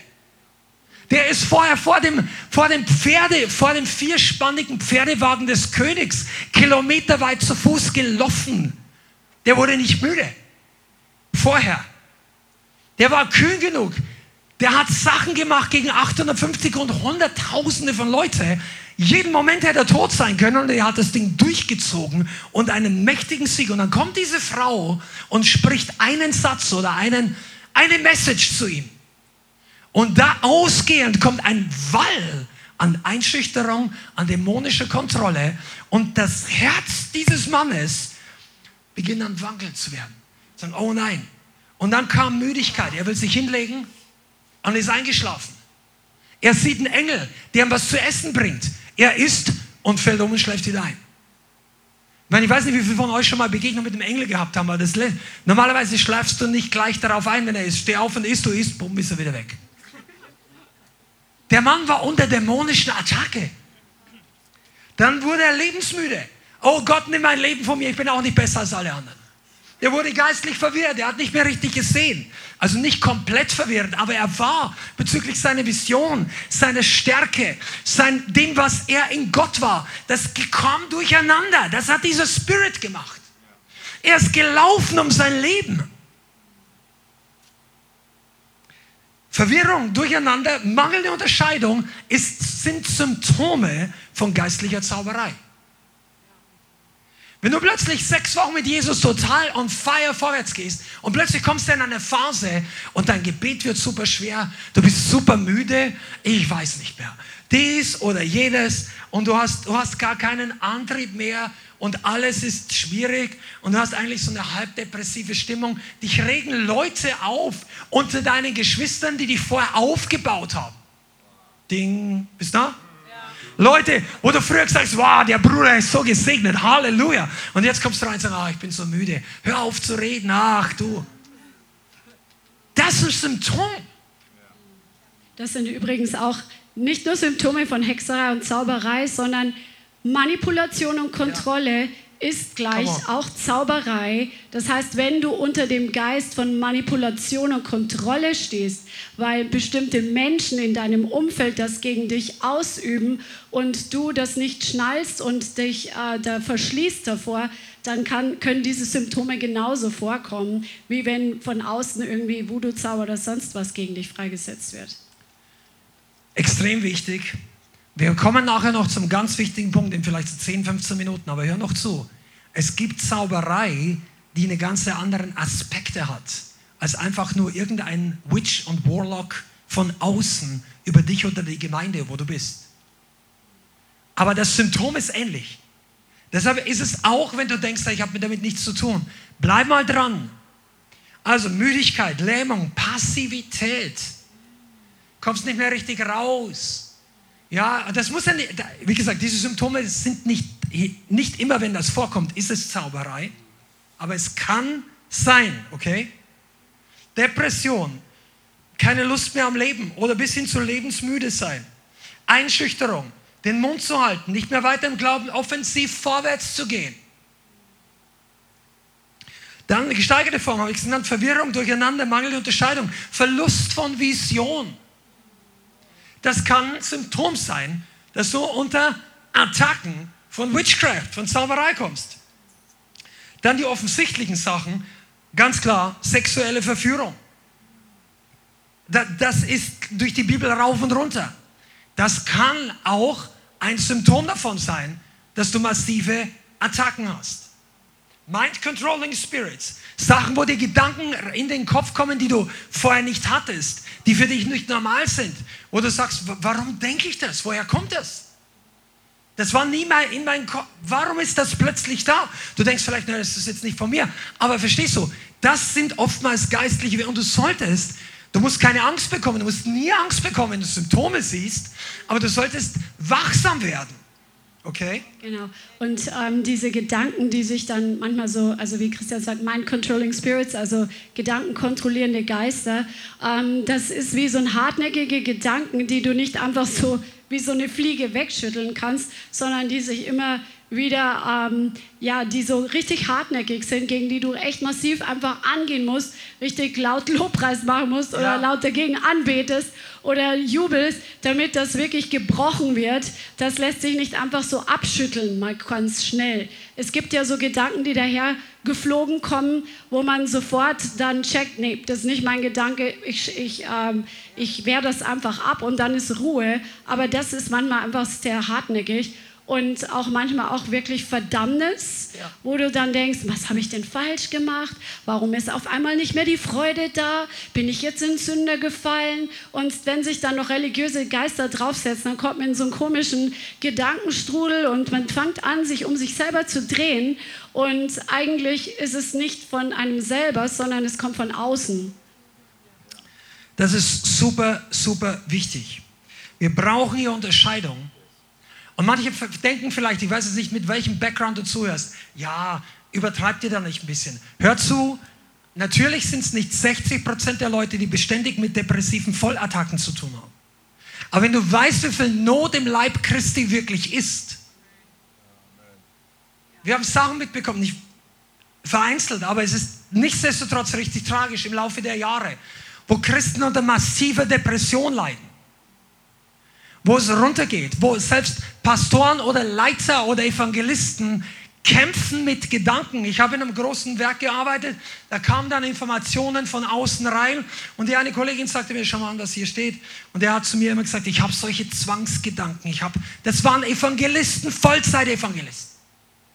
Der ist vorher vor dem, vor dem Pferde, vor dem vierspannigen Pferdewagen des Königs kilometerweit zu Fuß gelaufen. Der wurde nicht müde. Vorher. Der war kühn genug. Der hat Sachen gemacht gegen 850 und Hunderttausende von Leuten. Jeden Moment hätte er tot sein können und er hat das Ding durchgezogen und einen mächtigen Sieg. Und dann kommt diese Frau und spricht einen Satz oder einen, eine Message zu ihm. Und da ausgehend kommt ein Wall an Einschüchterung, an dämonischer Kontrolle und das Herz dieses Mannes beginnt an wankeln zu werden. Sagen, oh nein. Und dann kam Müdigkeit. Er will sich hinlegen und ist eingeschlafen. Er sieht einen Engel, der ihm was zu essen bringt. Er isst und fällt um und schläft wieder ein. Ich, meine, ich weiß nicht, wie viele von euch schon mal Begegnung mit dem Engel gehabt haben, aber das, normalerweise schläfst du nicht gleich darauf ein, wenn er ist. Steh auf und isst, du isst, bumm, ist er wieder weg. Der Mann war unter dämonischen Attacke. Dann wurde er lebensmüde. Oh Gott, nimm mein Leben von mir, ich bin auch nicht besser als alle anderen. Er wurde geistlich verwirrt, er hat nicht mehr richtig gesehen. Also nicht komplett verwirrt, aber er war bezüglich seiner Vision, seiner Stärke, sein, dem, was er in Gott war, das kam durcheinander. Das hat dieser Spirit gemacht. Er ist gelaufen um sein Leben. Verwirrung, Durcheinander, mangelnde Unterscheidung ist, sind Symptome von geistlicher Zauberei. Wenn du plötzlich sechs Wochen mit Jesus total on fire vorwärts gehst und plötzlich kommst du in eine Phase und dein Gebet wird super schwer, du bist super müde, ich weiß nicht mehr, dies oder jenes und du hast, du hast gar keinen Antrieb mehr und alles ist schwierig und du hast eigentlich so eine halbdepressive Stimmung. Dich regen Leute auf unter deinen Geschwistern, die dich vorher aufgebaut haben. Ding, bist du da? Leute, wo du früher gesagt hast, wow, der Bruder ist so gesegnet, Halleluja. Und jetzt kommst du rein und sagst, ah, ich bin so müde. Hör auf zu reden, ach du. Das ist ein Symptom. Das sind übrigens auch nicht nur Symptome von Hexerei und Zauberei, sondern Manipulation und Kontrolle ja ist gleich auch Zauberei. Das heißt, wenn du unter dem Geist von Manipulation und Kontrolle stehst, weil bestimmte Menschen in deinem Umfeld das gegen dich ausüben und du das nicht schnallst und dich äh, da verschließt davor, dann kann, können diese Symptome genauso vorkommen, wie wenn von außen irgendwie Voodoo-Zauber oder sonst was gegen dich freigesetzt wird. Extrem wichtig, wir kommen nachher noch zum ganz wichtigen Punkt in vielleicht 10, 15 Minuten, aber hör noch zu. Es gibt Zauberei, die eine ganze anderen Aspekte hat, als einfach nur irgendein Witch und Warlock von außen über dich oder die Gemeinde, wo du bist. Aber das Symptom ist ähnlich. Deshalb ist es auch, wenn du denkst, ich habe damit nichts zu tun, bleib mal dran. Also Müdigkeit, Lähmung, Passivität, kommst nicht mehr richtig raus Ja, das muss ja nicht, wie gesagt, diese Symptome sind nicht, nicht immer, wenn das vorkommt, ist es Zauberei, aber es kann sein, okay? Depression, keine Lust mehr am Leben oder bis hin zu lebensmüde sein, Einschüchterung, den Mund zu halten, nicht mehr weiter im Glauben offensiv vorwärts zu gehen. Dann eine gesteigerte Form habe ich es genannt, Verwirrung, Durcheinander, mangelnde Unterscheidung, Verlust von Vision. Das kann ein Symptom sein, dass du unter Attacken von Witchcraft, von Zauberei kommst. Dann die offensichtlichen Sachen, ganz klar, sexuelle Verführung. Das ist durch die Bibel rauf und runter. Das kann auch ein Symptom davon sein, dass du massive Attacken hast. Mind-controlling Spirits. Sachen, wo dir Gedanken in den Kopf kommen, die du vorher nicht hattest, die für dich nicht normal sind. Wo du sagst, warum denke ich das? Woher kommt das? Das war nie mal in meinem Kopf. Warum ist das plötzlich da? Du denkst vielleicht, nein, das ist jetzt nicht von mir. Aber verstehst du, das sind oftmals geistliche und du solltest Du musst keine Angst bekommen, du musst nie Angst bekommen, wenn du Symptome siehst, aber du solltest wachsam werden. Okay? Genau. Und ähm, diese Gedanken, die sich dann manchmal so, also wie Christian sagt, Mind-Controlling Spirits, also Gedankenkontrollierende Geister, ähm, das ist wie so ein hartnäckige Gedanken, die du nicht einfach so wie so eine Fliege wegschütteln kannst, sondern die sich immer wieder, ähm, ja, die so richtig hartnäckig sind, gegen die du echt massiv einfach angehen musst, richtig laut Lobpreis machen musst oder ja. laut dagegen anbetest oder jubelst, damit das wirklich gebrochen wird. Das lässt sich nicht einfach so abschütteln, mal ganz schnell. Es gibt ja so Gedanken, die daher geflogen kommen, wo man sofort dann checkt, nee, das ist nicht mein Gedanke, ich, ich, ähm, ich wehre das einfach ab und dann ist Ruhe. Aber das ist manchmal einfach sehr hartnäckig und auch manchmal auch wirklich Verdammnis, ja. wo du dann denkst, was habe ich denn falsch gemacht? Warum ist auf einmal nicht mehr die Freude da? Bin ich jetzt in Sünde gefallen? Und wenn sich dann noch religiöse Geister draufsetzen, dann kommt man in so einen komischen Gedankenstrudel und man fängt an, sich um sich selber zu drehen. Und eigentlich ist es nicht von einem selber, sondern es kommt von außen. Das ist super, super wichtig. Wir brauchen hier Unterscheidung und manche denken vielleicht, ich weiß jetzt nicht, mit welchem Background du zuhörst, ja, übertreibt ihr da nicht ein bisschen. Hör zu, natürlich sind es nicht 60 Prozent der Leute, die beständig mit depressiven Vollattacken zu tun haben. Aber wenn du weißt, wie viel Not im Leib Christi wirklich ist, wir haben Sachen mitbekommen, nicht vereinzelt, aber es ist nichtsdestotrotz richtig tragisch im Laufe der Jahre, wo Christen unter massiver Depression leiden wo es runtergeht, wo selbst Pastoren oder Leiter oder Evangelisten kämpfen mit Gedanken. Ich habe in einem großen Werk gearbeitet, da kamen dann Informationen von außen rein und die eine Kollegin sagte mir, schau mal an, was hier steht. Und er hat zu mir immer gesagt, ich habe solche Zwangsgedanken. Ich habe, das waren Evangelisten, Vollzeit-Evangelisten.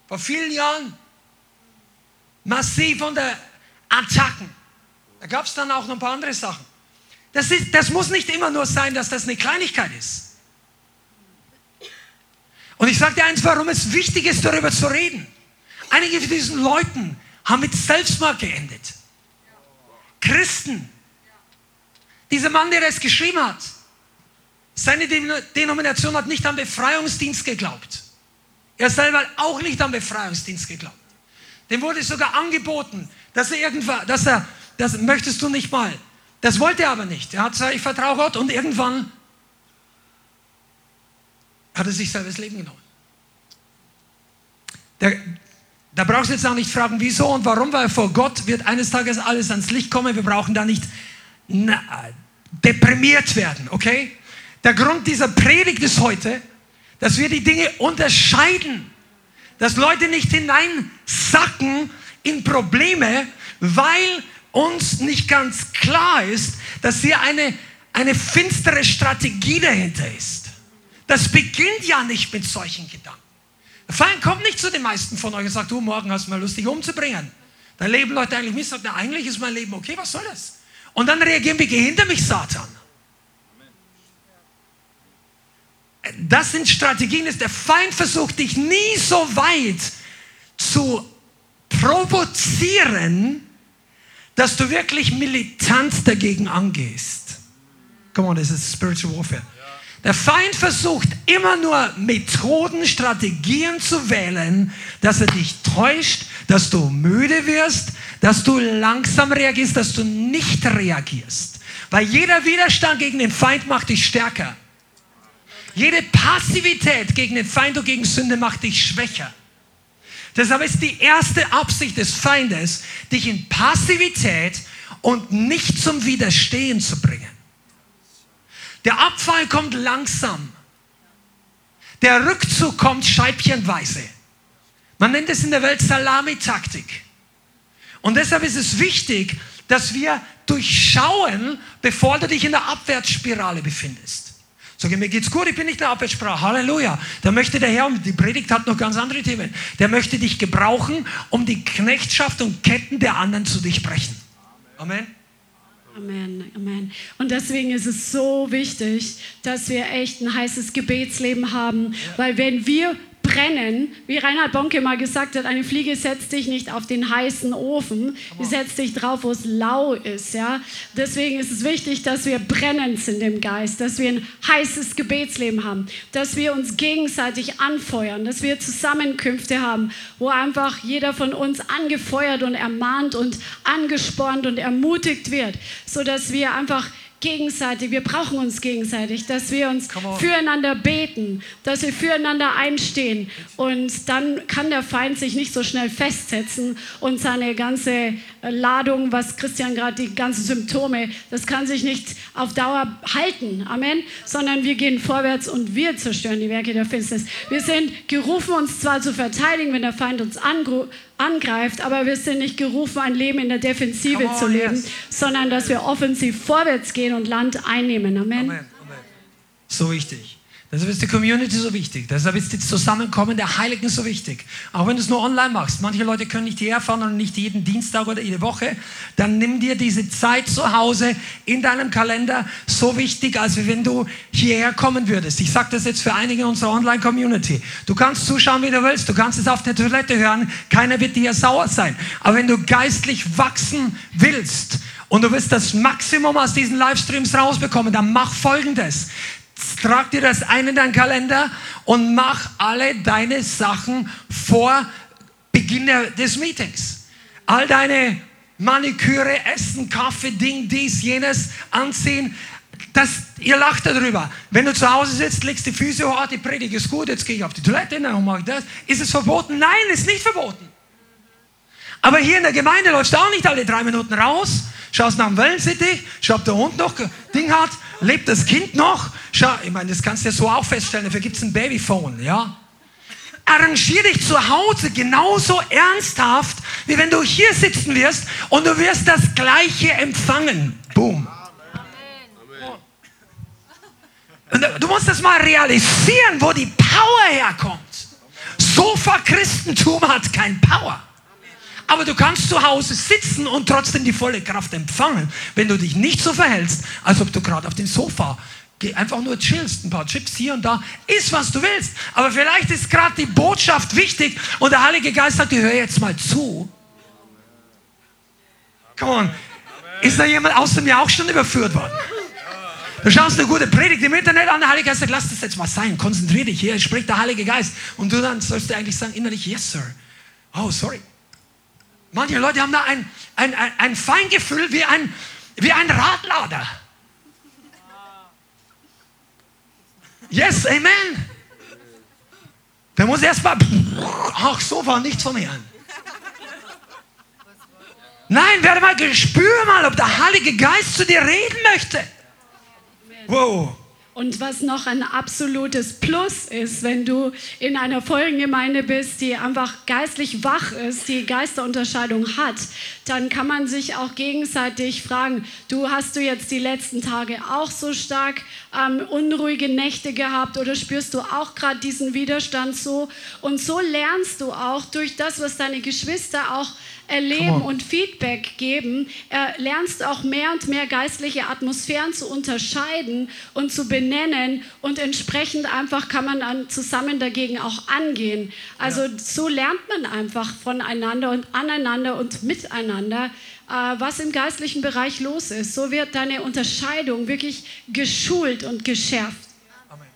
Vor vielen Jahren. Massiv unter Attacken. Da gab es dann auch noch ein paar andere Sachen. Das, ist, das muss nicht immer nur sein, dass das eine Kleinigkeit ist. Und ich sage dir eins, warum es wichtig ist, darüber zu reden. Einige von diesen Leuten haben mit Selbstmord geendet. Christen. Dieser Mann, der das geschrieben hat, seine Denomination hat nicht an Befreiungsdienst geglaubt. Er selber hat auch nicht an Befreiungsdienst geglaubt. Dem wurde sogar angeboten, dass er irgendwann, dass er, das möchtest du nicht mal. Das wollte er aber nicht. Er hat gesagt, ich vertraue Gott und irgendwann hat er sich selber das Leben genommen. Da, da brauchst du jetzt auch nicht fragen, wieso und warum, weil vor Gott wird eines Tages alles ans Licht kommen. Wir brauchen da nicht na, deprimiert werden, okay? Der Grund dieser Predigt ist heute, dass wir die Dinge unterscheiden, dass Leute nicht hineinsacken in Probleme, weil uns nicht ganz klar ist, dass hier eine, eine finstere Strategie dahinter ist. Das beginnt ja nicht mit solchen Gedanken. Der Feind kommt nicht zu den meisten von euch und sagt, du, morgen hast du mal Lust, dich umzubringen. Dann leben Leute eigentlich mit, sagt, na, eigentlich ist mein Leben okay, was soll das? Und dann reagieren wir, geh hinter mich, Satan. Das sind Strategien, dass der Feind versucht, dich nie so weit zu provozieren, dass du wirklich militant dagegen angehst. Come on, das ist Spiritual Warfare Der Feind versucht immer nur Methoden, Strategien zu wählen, dass er dich täuscht, dass du müde wirst, dass du langsam reagierst, dass du nicht reagierst. Weil jeder Widerstand gegen den Feind macht dich stärker. Jede Passivität gegen den Feind und gegen Sünde macht dich schwächer. Deshalb ist die erste Absicht des Feindes, dich in Passivität und nicht zum Widerstehen zu bringen. Der Abfall kommt langsam. Der Rückzug kommt scheibchenweise. Man nennt es in der Welt Salamitaktik. Und deshalb ist es wichtig, dass wir durchschauen, bevor du dich in der Abwärtsspirale befindest. Sag mir geht's gut, ich bin nicht in der Abwärtsspirale. Halleluja. Da möchte der Herr, und die Predigt hat noch ganz andere Themen, der möchte dich gebrauchen, um die Knechtschaft und Ketten der anderen zu durchbrechen. Amen. Amen, Amen. Und deswegen ist es so wichtig, dass wir echt ein heißes Gebetsleben haben, weil wenn wir brennen, wie Reinhard Bonke mal gesagt hat, eine Fliege setzt dich nicht auf den heißen Ofen, die setzt dich drauf, wo es lau ist. Ja? Deswegen ist es wichtig, dass wir brennend sind im Geist, dass wir ein heißes Gebetsleben haben, dass wir uns gegenseitig anfeuern, dass wir Zusammenkünfte haben, wo einfach jeder von uns angefeuert und ermahnt und angespornt und ermutigt wird, sodass wir einfach gegenseitig, wir brauchen uns gegenseitig, dass wir uns füreinander beten, dass wir füreinander einstehen. Und dann kann der Feind sich nicht so schnell festsetzen und seine ganze äh, Ladung, was Christian gerade, die ganzen Symptome, das kann sich nicht auf Dauer halten. Amen. Sondern wir gehen vorwärts und wir zerstören die Werke der Finsternis. Wir sind gerufen, uns zwar zu verteidigen, wenn der Feind uns angreift, angreift, aber wir sind nicht gerufen, ein Leben in der Defensive on, zu leben, yes. sondern dass wir offensiv vorwärts gehen und Land einnehmen. Amen. Amen. Amen. So wichtig. Deshalb ist die Community so wichtig. Deshalb ist das Zusammenkommen der Heiligen so wichtig. Auch wenn du es nur online machst. Manche Leute können nicht hierher fahren und nicht jeden Dienstag oder jede Woche. Dann nimm dir diese Zeit zu Hause in deinem Kalender so wichtig, als wenn du hierher kommen würdest. Ich sage das jetzt für einige unserer Online-Community. Du kannst zuschauen, wie du willst. Du kannst es auf der Toilette hören. Keiner wird dir sauer sein. Aber wenn du geistlich wachsen willst, und du willst das Maximum aus diesen Livestreams rausbekommen, dann mach Folgendes trag dir das ein in deinen Kalender und mach alle deine Sachen vor Beginn des Meetings. All deine Maniküre, Essen, Kaffee, Ding, dies, jenes, Anziehen. Das, ihr lacht darüber. Wenn du zu Hause sitzt, legst die Füße hoch, die Predigt ist gut, jetzt gehe ich auf die Toilette, dann mache ich das. Ist es verboten? Nein, ist nicht verboten. Aber hier in der Gemeinde läufst du auch nicht alle drei Minuten raus, schaust nach dem Wellensittich, schau, ob der Hund noch Ding hat, lebt das Kind noch? Schau, ich meine, das kannst du ja so auch feststellen, dafür gibt es ein Babyphone, ja? Arrangier dich zu Hause genauso ernsthaft, wie wenn du hier sitzen wirst und du wirst das Gleiche empfangen. Boom. Und du musst das mal realisieren, wo die Power herkommt. Sofa-Christentum hat kein Power. Aber du kannst zu Hause sitzen und trotzdem die volle Kraft empfangen, wenn du dich nicht so verhältst, als ob du gerade auf dem Sofa einfach nur chillst, ein paar Chips hier und da, isst, was du willst. Aber vielleicht ist gerade die Botschaft wichtig und der Heilige Geist sagt, hör jetzt mal zu. Come on. Ist da jemand außer mir auch schon überführt worden? Du schaust eine gute Predigt im Internet an, der Heilige Geist sagt, lass das jetzt mal sein, konzentrier dich, hier spricht der Heilige Geist. Und du dann sollst du eigentlich sagen, innerlich, yes, sir. Oh, sorry. Manche Leute haben da ein, ein, ein, ein Feingefühl wie ein, wie ein Radlader. Yes, amen. Der muss erst mal, ach so, war nichts vom Herrn. Nein, werde mal, spür mal, ob der Heilige Geist zu dir reden möchte. Wow. Und was noch ein absolutes Plus ist, wenn du in einer Folgengemeinde bist, die einfach geistlich wach ist, die Geisterunterscheidung hat, dann kann man sich auch gegenseitig fragen, du hast du jetzt die letzten Tage auch so stark ähm, unruhige Nächte gehabt oder spürst du auch gerade diesen Widerstand so? Und so lernst du auch durch das, was deine Geschwister auch erleben und Feedback geben, äh, lernst auch mehr und mehr geistliche Atmosphären zu unterscheiden und zu benennen und entsprechend einfach kann man dann zusammen dagegen auch angehen. Also ja. so lernt man einfach voneinander und aneinander und miteinander, äh, was im geistlichen Bereich los ist. So wird deine Unterscheidung wirklich geschult und geschärft. Amen.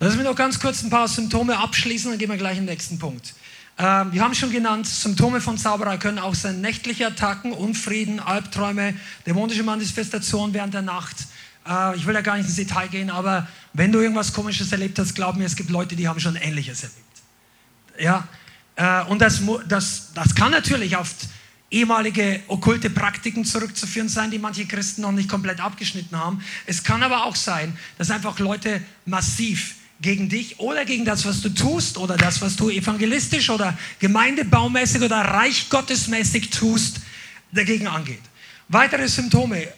Lass mich noch ganz kurz ein paar Symptome abschließen, dann gehen wir gleich in den nächsten Punkt. Ähm, wir haben schon genannt, Symptome von Zauberei können auch sein nächtliche Attacken, Unfrieden, Albträume, dämonische Manifestationen während der Nacht. Äh, ich will da gar nicht ins Detail gehen, aber wenn du irgendwas Komisches erlebt hast, glaub mir, es gibt Leute, die haben schon Ähnliches erlebt. Ja, äh, und das, das, das kann natürlich auf ehemalige okkulte Praktiken zurückzuführen sein, die manche Christen noch nicht komplett abgeschnitten haben. Es kann aber auch sein, dass einfach Leute massiv gegen dich oder gegen das, was du tust oder das, was du evangelistisch oder gemeindebaumäßig oder Reich Gottesmäßig tust, dagegen angeht. Weitere Symptome,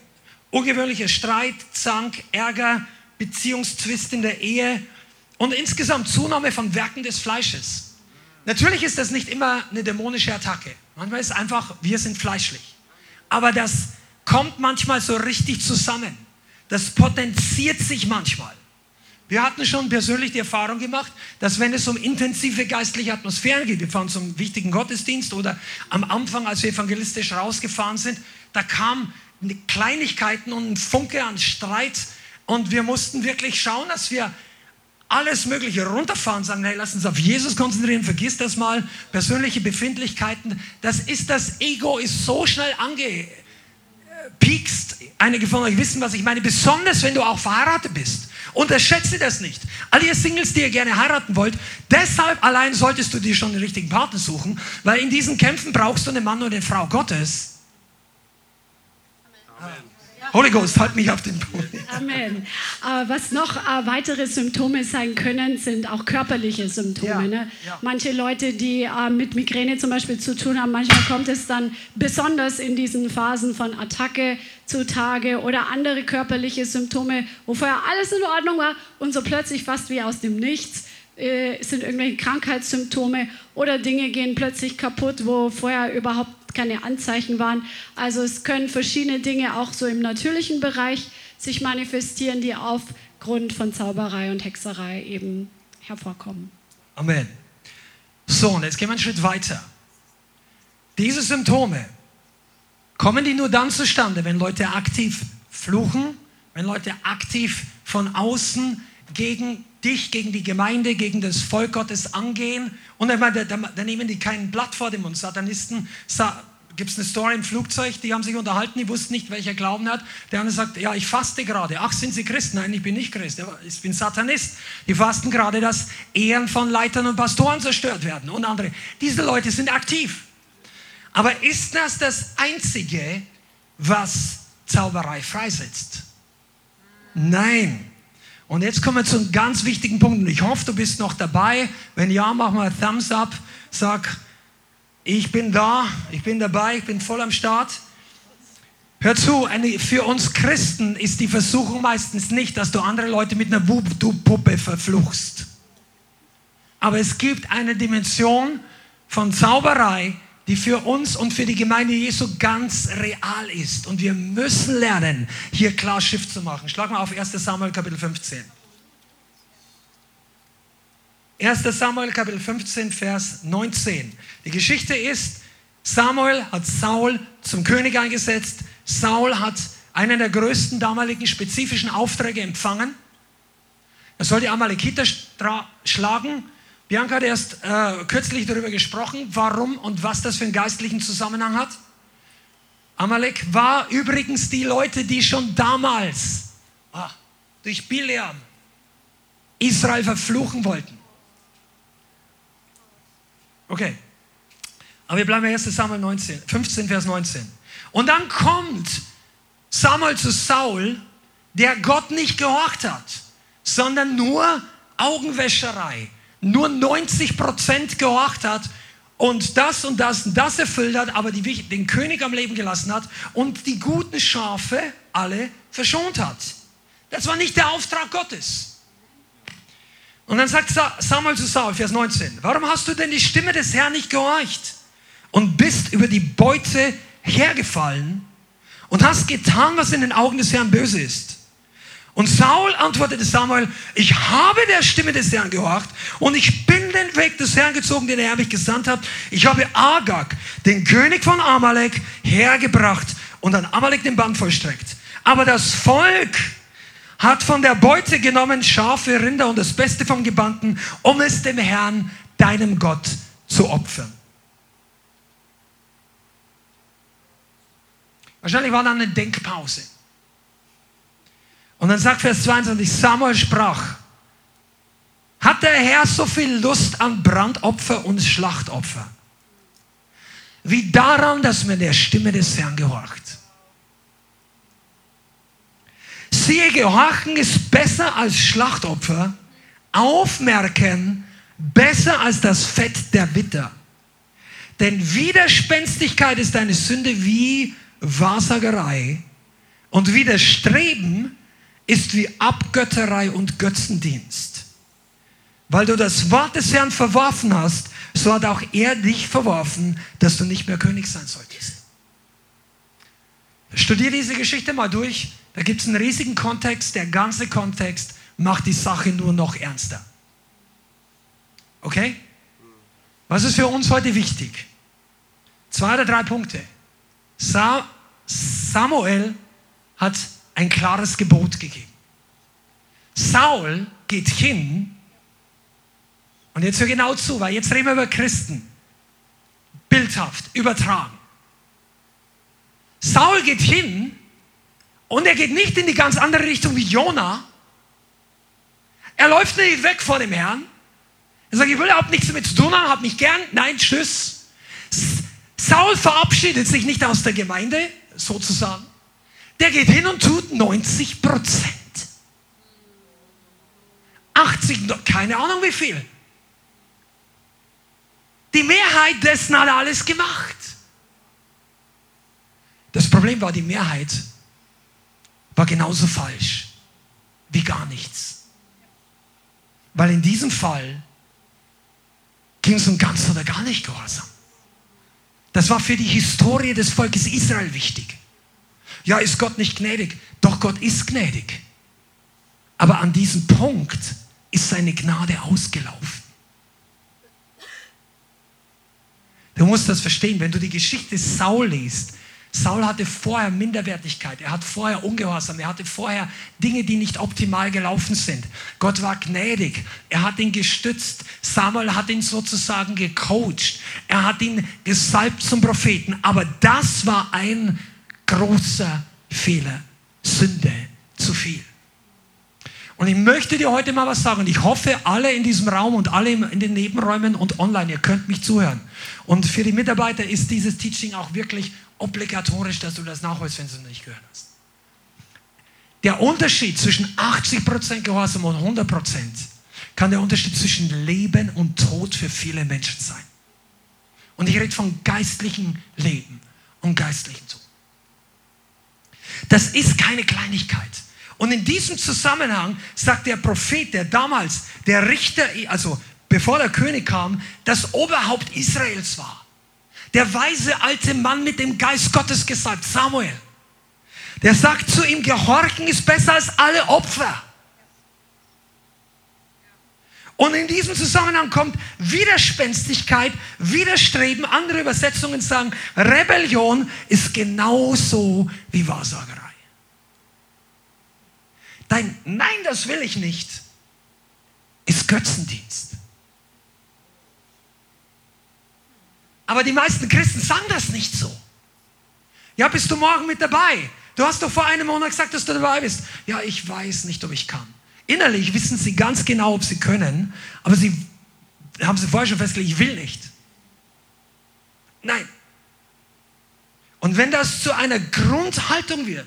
ungewöhnlicher Streit, Zank, Ärger, Beziehungszwist in der Ehe und insgesamt Zunahme von Werken des Fleisches. Natürlich ist das nicht immer eine dämonische Attacke. Manchmal ist es einfach, wir sind fleischlich. Aber das kommt manchmal so richtig zusammen. Das potenziert sich manchmal. Wir hatten schon persönlich die Erfahrung gemacht, dass wenn es um intensive geistliche Atmosphären geht, wir fahren zum wichtigen Gottesdienst oder am Anfang, als wir evangelistisch rausgefahren sind, da kamen Kleinigkeiten und ein Funke an Streit und wir mussten wirklich schauen, dass wir alles Mögliche runterfahren, sagen, hey, lass uns auf Jesus konzentrieren, vergiss das mal, persönliche Befindlichkeiten, das ist das Ego, ist so schnell angepiekst. Einige von euch wissen, was ich meine, besonders wenn du auch verheiratet bist. Unterschätze das nicht. All ihr Singles, die ihr gerne heiraten wollt, deshalb allein solltest du dir schon den richtigen Partner suchen, weil in diesen Kämpfen brauchst du einen Mann und eine Frau Gottes, Holy Ghost, halt mich auf den Boden. Amen. Äh, was noch äh, weitere Symptome sein können, sind auch körperliche Symptome. Ja, ne? ja. Manche Leute, die äh, mit Migräne zum Beispiel zu tun haben, manchmal kommt es dann besonders in diesen Phasen von Attacke zutage oder andere körperliche Symptome, wo vorher alles in Ordnung war und so plötzlich fast wie aus dem Nichts äh, sind irgendwelche Krankheitssymptome oder Dinge gehen plötzlich kaputt, wo vorher überhaupt keine Anzeichen waren. Also es können verschiedene Dinge auch so im natürlichen Bereich sich manifestieren, die aufgrund von Zauberei und Hexerei eben hervorkommen. Amen. So, und jetzt gehen wir einen Schritt weiter. Diese Symptome, kommen die nur dann zustande, wenn Leute aktiv fluchen, wenn Leute aktiv von außen gegen dich, gegen die Gemeinde, gegen das Volk Gottes angehen. Und da, da, da nehmen die kein Blatt vor dem Mund. Satanisten, sa, gibt es eine Story im Flugzeug, die haben sich unterhalten, die wussten nicht, welcher Glauben hat. Der eine sagt, ja, ich faste gerade. Ach, sind Sie Christen? Nein, ich bin nicht Christ, ich bin Satanist. Die fasten gerade, dass Ehren von Leitern und Pastoren zerstört werden und andere. Diese Leute sind aktiv. Aber ist das das Einzige, was Zauberei freisetzt? Nein. Und jetzt kommen wir zu einem ganz wichtigen Punkt. Und ich hoffe, du bist noch dabei. Wenn ja, mach mal Thumbs up. Sag, ich bin da, ich bin dabei, ich bin voll am Start. Hör zu, eine, für uns Christen ist die Versuchung meistens nicht, dass du andere Leute mit einer Voodoo-Puppe verfluchst. Aber es gibt eine Dimension von Zauberei, die für uns und für die Gemeinde Jesu ganz real ist. Und wir müssen lernen, hier klar Schiff zu machen. Schlag mal auf 1 Samuel Kapitel 15. 1 Samuel Kapitel 15, Vers 19. Die Geschichte ist, Samuel hat Saul zum König eingesetzt. Saul hat einen der größten damaligen spezifischen Aufträge empfangen. Er soll die Amalekiter schlagen Bianca hat erst äh, kürzlich darüber gesprochen, warum und was das für einen geistlichen Zusammenhang hat. Amalek war übrigens die Leute, die schon damals ah, durch Bileam Israel verfluchen wollten. Okay. Aber wir bleiben bei 1. Samuel 19, 15, Vers 19. Und dann kommt Samuel zu Saul, der Gott nicht gehorcht hat, sondern nur Augenwäscherei, nur 90 Prozent gehorcht hat und das und das und das erfüllt hat, aber die, den König am Leben gelassen hat und die guten Schafe alle verschont hat. Das war nicht der Auftrag Gottes. Und dann sagt Samuel zu Saul, Vers 19, warum hast du denn die Stimme des Herrn nicht gehorcht und bist über die Beute hergefallen und hast getan, was in den Augen des Herrn böse ist? Und Saul antwortete Samuel, ich habe der Stimme des Herrn gehorcht und ich bin den Weg des Herrn gezogen, den er mich gesandt hat. Ich habe Agag, den König von Amalek, hergebracht und an Amalek den Bann vollstreckt. Aber das Volk hat von der Beute genommen Schafe, Rinder und das Beste vom Gebannten, um es dem Herrn, deinem Gott, zu opfern. Wahrscheinlich war dann eine Denkpause. Und dann sagt Vers 22, Samuel sprach, hat der Herr so viel Lust an Brandopfer und Schlachtopfer, wie daran, dass man der Stimme des Herrn gehorcht. Siehe, Gehorchen ist besser als Schlachtopfer, Aufmerken besser als das Fett der Witter. Denn Widerspenstigkeit ist eine Sünde wie Wahrsagerei und Widerstreben ist wie Abgötterei und Götzendienst. Weil du das Wort des Herrn verworfen hast, so hat auch er dich verworfen, dass du nicht mehr König sein solltest. Studier diese Geschichte mal durch. Da gibt es einen riesigen Kontext. Der ganze Kontext macht die Sache nur noch ernster. Okay? Was ist für uns heute wichtig? Zwei oder drei Punkte. Sa Samuel hat ein klares Gebot gegeben. Saul geht hin, und jetzt hör genau zu, weil jetzt reden wir über Christen. Bildhaft, übertragen. Saul geht hin und er geht nicht in die ganz andere Richtung wie Jona. Er läuft nicht weg vor dem Herrn. Er sagt, ich will überhaupt nichts damit zu tun haben, hab mich gern. Nein, tschüss. Saul verabschiedet sich nicht aus der Gemeinde, sozusagen. Der geht hin und tut 90 Prozent. 80, keine Ahnung wie viel. Die Mehrheit dessen hat alles gemacht. Das Problem war, die Mehrheit war genauso falsch wie gar nichts. Weil in diesem Fall ging es um ganz oder gar nicht Gehorsam. Das war für die Historie des Volkes Israel wichtig. Ja, ist Gott nicht gnädig? Doch Gott ist gnädig. Aber an diesem Punkt ist seine Gnade ausgelaufen. Du musst das verstehen, wenn du die Geschichte Saul liest, Saul hatte vorher Minderwertigkeit, er hat vorher Ungehorsam, er hatte vorher Dinge, die nicht optimal gelaufen sind. Gott war gnädig, er hat ihn gestützt, Samuel hat ihn sozusagen gecoacht, er hat ihn gesalbt zum Propheten, aber das war ein großer Fehler, Sünde, zu viel. Und ich möchte dir heute mal was sagen. Ich hoffe, alle in diesem Raum und alle in den Nebenräumen und online, ihr könnt mich zuhören. Und für die Mitarbeiter ist dieses Teaching auch wirklich obligatorisch, dass du das nachholst, wenn du es nicht gehört hast. Der Unterschied zwischen 80% Gehorsam und 100% kann der Unterschied zwischen Leben und Tod für viele Menschen sein. Und ich rede von geistlichem Leben und geistlichem Tod. Das ist keine Kleinigkeit. Und in diesem Zusammenhang sagt der Prophet, der damals der Richter, also bevor der König kam, das Oberhaupt Israels war der weise alte Mann mit dem Geist Gottes gesagt, Samuel. Der sagt zu ihm, Gehorchen ist besser als alle Opfer. Und in diesem Zusammenhang kommt Widerspenstigkeit, Widerstreben. Andere Übersetzungen sagen, Rebellion ist genauso wie Wahrsagerei. Dein Nein, das will ich nicht, ist Götzendienst. Aber die meisten Christen sagen das nicht so. Ja, bist du morgen mit dabei? Du hast doch vor einem Monat gesagt, dass du dabei bist. Ja, ich weiß nicht, ob ich kann. Innerlich wissen sie ganz genau, ob sie können, aber sie haben sie vorher schon festgelegt, ich will nicht. Nein. Und wenn das zu einer Grundhaltung wird,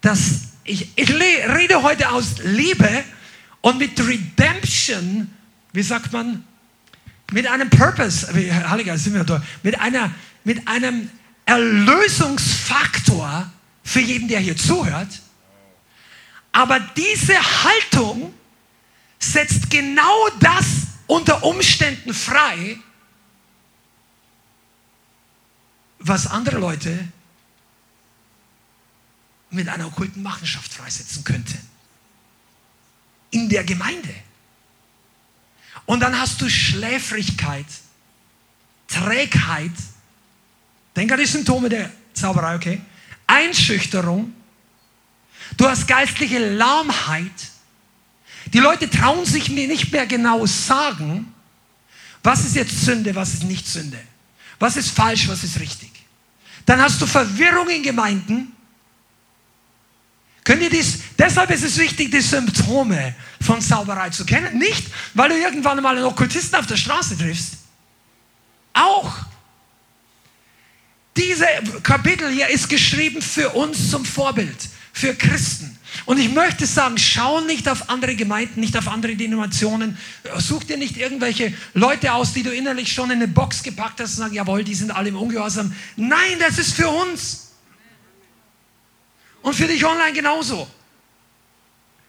dass ich, ich rede heute aus Liebe und mit Redemption, wie sagt man, mit einem Purpose, Heiliger, sind wir da, mit, einer, mit einem Erlösungsfaktor für jeden, der hier zuhört. Aber diese Haltung setzt genau das unter Umständen frei, was andere Leute mit einer okkulten Machenschaft freisetzen könnten. In der Gemeinde. Und dann hast du Schläfrigkeit, Trägheit. Denk an die Symptome der Zauberei, okay? Einschüchterung, Du hast geistliche Lahmheit. Die Leute trauen sich mir nicht mehr genau sagen, was ist jetzt Sünde, was ist nicht Sünde. Was ist falsch, was ist richtig. Dann hast du Verwirrung in Gemeinden. Könnt ihr dies, deshalb ist es wichtig, die Symptome von Zauberei zu kennen. Nicht, weil du irgendwann mal einen Okkultisten auf der Straße triffst. Auch. Diese Kapitel hier ist geschrieben für uns zum Vorbild, für Christen. Und ich möchte sagen, schau nicht auf andere Gemeinden, nicht auf andere Denominationen. Such dir nicht irgendwelche Leute aus, die du innerlich schon in eine Box gepackt hast und sagen, jawohl, die sind alle im Ungehorsam. Nein, das ist für uns. Und für dich online genauso.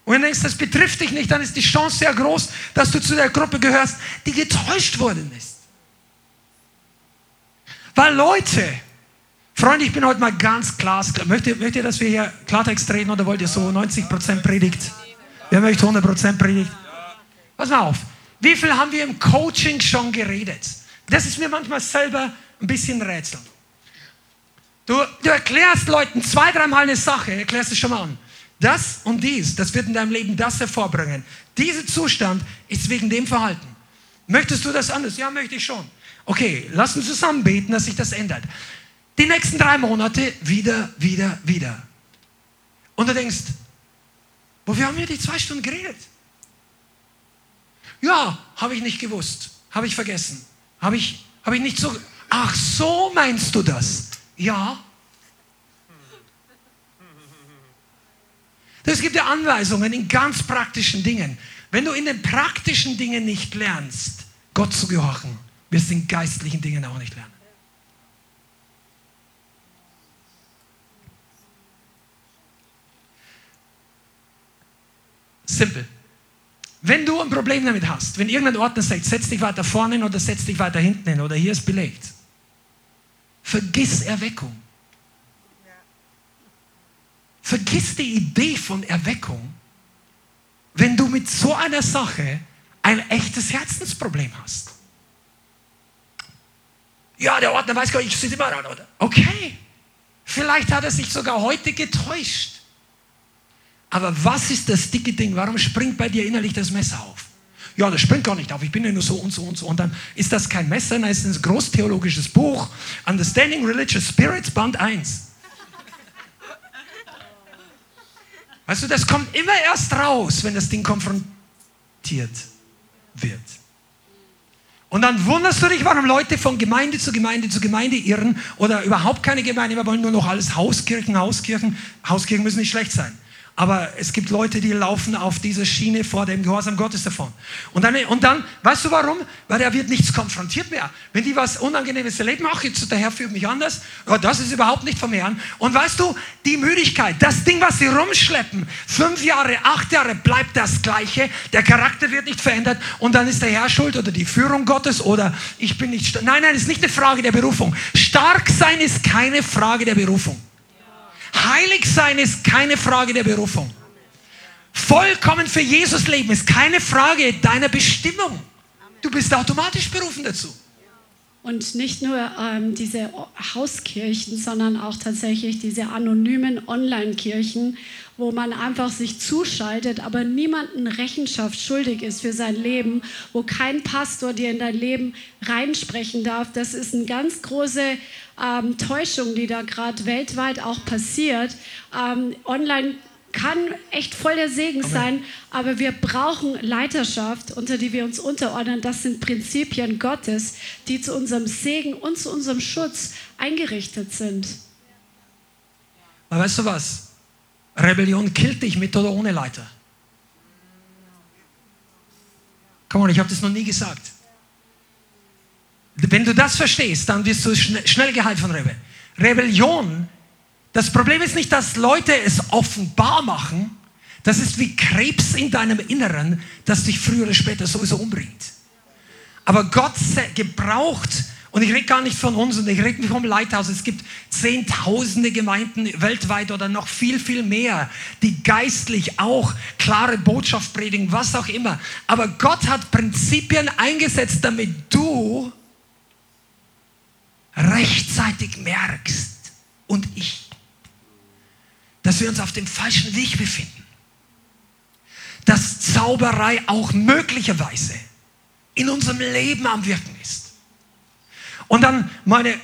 Und wenn du denkst, das betrifft dich nicht, dann ist die Chance sehr groß, dass du zu der Gruppe gehörst, die getäuscht worden ist. Weil Leute, Freunde, ich bin heute mal ganz klar. Möchtet, möchtet ihr, dass wir hier Klartext reden oder wollt ihr so 90% Predigt? Wer möchte 100% Predigt? Pass mal auf. Wie viel haben wir im Coaching schon geredet? Das ist mir manchmal selber ein bisschen Rätsel. Du, du erklärst Leuten zwei, dreimal eine Sache, erklärst es schon mal an. Das und dies, das wird in deinem Leben das hervorbringen. Dieser Zustand ist wegen dem Verhalten. Möchtest du das anders? Ja, möchte ich schon. Okay, lass uns zusammen beten, dass sich das ändert die nächsten drei Monate wieder, wieder, wieder. Und du denkst, wofür haben wir die zwei Stunden geredet? Ja, habe ich nicht gewusst, habe ich vergessen, habe ich, hab ich nicht so. Ach, so meinst du das? Ja. Es gibt ja Anweisungen in ganz praktischen Dingen. Wenn du in den praktischen Dingen nicht lernst, Gott zu gehorchen, wirst du in geistlichen Dingen auch nicht lernen. Simpel. Wenn du ein Problem damit hast, wenn irgendein Ordner sagt, setz dich weiter vorne hin oder setz dich weiter hinten hin oder hier ist belegt, vergiss Erweckung. Vergiss die Idee von Erweckung, wenn du mit so einer Sache ein echtes Herzensproblem hast. Ja, der Ordner weiß gar nicht, ich sitze immer dran, oder? Okay. Vielleicht hat er sich sogar heute getäuscht. Aber was ist das dicke Ding? Warum springt bei dir innerlich das Messer auf? Ja, das springt gar nicht auf. Ich bin ja nur so und so und so. Und dann ist das kein Messer, dann ist ein großtheologisches Buch. Understanding Religious Spirits, Band 1. Weißt du, das kommt immer erst raus, wenn das Ding konfrontiert wird. Und dann wunderst du dich, warum Leute von Gemeinde zu Gemeinde zu Gemeinde irren oder überhaupt keine Gemeinde, wir wollen nur noch alles Hauskirchen, Hauskirchen. Hauskirchen müssen nicht schlecht sein. Aber es gibt Leute, die laufen auf dieser Schiene vor dem Gehorsam Gottes davon. Und dann, und dann, weißt du warum? Weil er wird nichts konfrontiert mehr. Wenn die was Unangenehmes erleben, ach, jetzt der Herr führt mich anders, ja, das ist überhaupt nicht vom Herrn. Und weißt du, die Müdigkeit, das Ding, was sie rumschleppen, fünf Jahre, acht Jahre, bleibt das Gleiche. Der Charakter wird nicht verändert. Und dann ist der Herr schuld oder die Führung Gottes oder ich bin nicht stark. Nein, nein, es ist nicht eine Frage der Berufung. Stark sein ist keine Frage der Berufung. Heilig sein ist keine Frage der Berufung. Vollkommen für Jesus leben ist keine Frage deiner Bestimmung. Du bist automatisch berufen dazu. Und nicht nur ähm, diese Hauskirchen, sondern auch tatsächlich diese anonymen Online-Kirchen, wo man einfach sich zuschaltet, aber niemanden Rechenschaft schuldig ist für sein Leben, wo kein Pastor dir in dein Leben reinsprechen darf. Das ist eine ganz große ähm, Täuschung, die da gerade weltweit auch passiert. Ähm, online kann echt voll der Segen Amen. sein, aber wir brauchen Leiterschaft, unter die wir uns unterordnen. Das sind Prinzipien Gottes, die zu unserem Segen und zu unserem Schutz eingerichtet sind. Aber weißt du was? Rebellion killt dich mit oder ohne Leiter. Komm on, ich habe das noch nie gesagt. Wenn du das verstehst, dann wirst du schnell geheilt von Rebellion. Rebellion, das Problem ist nicht, dass Leute es offenbar machen. Das ist wie Krebs in deinem Inneren, das dich früher oder später sowieso umbringt. Aber Gott gebraucht, und ich rede gar nicht von uns und ich rede nicht vom Leithaus, es gibt zehntausende Gemeinden weltweit oder noch viel, viel mehr, die geistlich auch klare Botschaft predigen, was auch immer. Aber Gott hat Prinzipien eingesetzt, damit du rechtzeitig merkst und ich, dass wir uns auf dem falschen Weg befinden. Dass Zauberei auch möglicherweise in unserem Leben am Wirken ist. Und dann meine,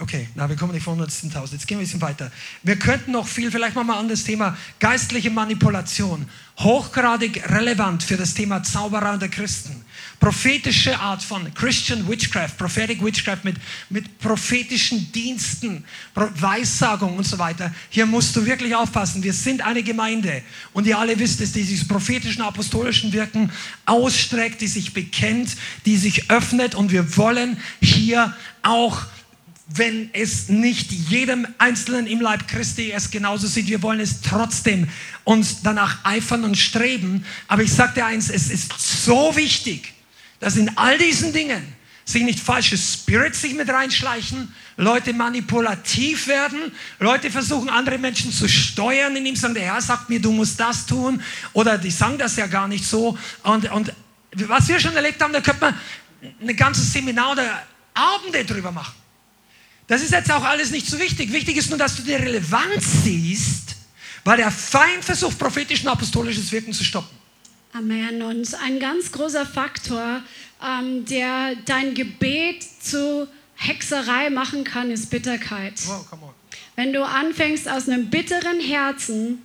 okay, na, wir kommen nicht von 100.000, jetzt gehen wir ein bisschen weiter. Wir könnten noch viel, vielleicht machen wir an das Thema. Geistliche Manipulation, hochgradig relevant für das Thema Zauberer der Christen prophetische Art von Christian Witchcraft, Prophetic Witchcraft mit, mit prophetischen Diensten, Weissagung und so weiter. Hier musst du wirklich aufpassen. Wir sind eine Gemeinde und ihr alle wisst es, die dieses prophetischen, apostolischen Wirken ausstreckt, die sich bekennt, die sich öffnet und wir wollen hier auch wenn es nicht jedem Einzelnen im Leib Christi es genauso sieht. Wir wollen es trotzdem uns danach eifern und streben. Aber ich sage dir eins, es ist so wichtig, dass in all diesen Dingen sich nicht falsche Spirits sich mit reinschleichen, Leute manipulativ werden, Leute versuchen, andere Menschen zu steuern, indem sie sagen, der Herr sagt mir, du musst das tun, oder die sagen das ja gar nicht so. Und, und was wir schon erlebt haben, da könnte man ein ganzes Seminar oder Abende drüber machen. Das ist jetzt auch alles nicht so wichtig. Wichtig ist nur, dass du die Relevanz siehst, weil der Feind versucht, prophetisch und apostolisches Wirken zu stoppen. Amen. Und ein ganz großer Faktor, ähm, der dein Gebet zu Hexerei machen kann, ist Bitterkeit. Oh, Wenn du anfängst aus einem bitteren Herzen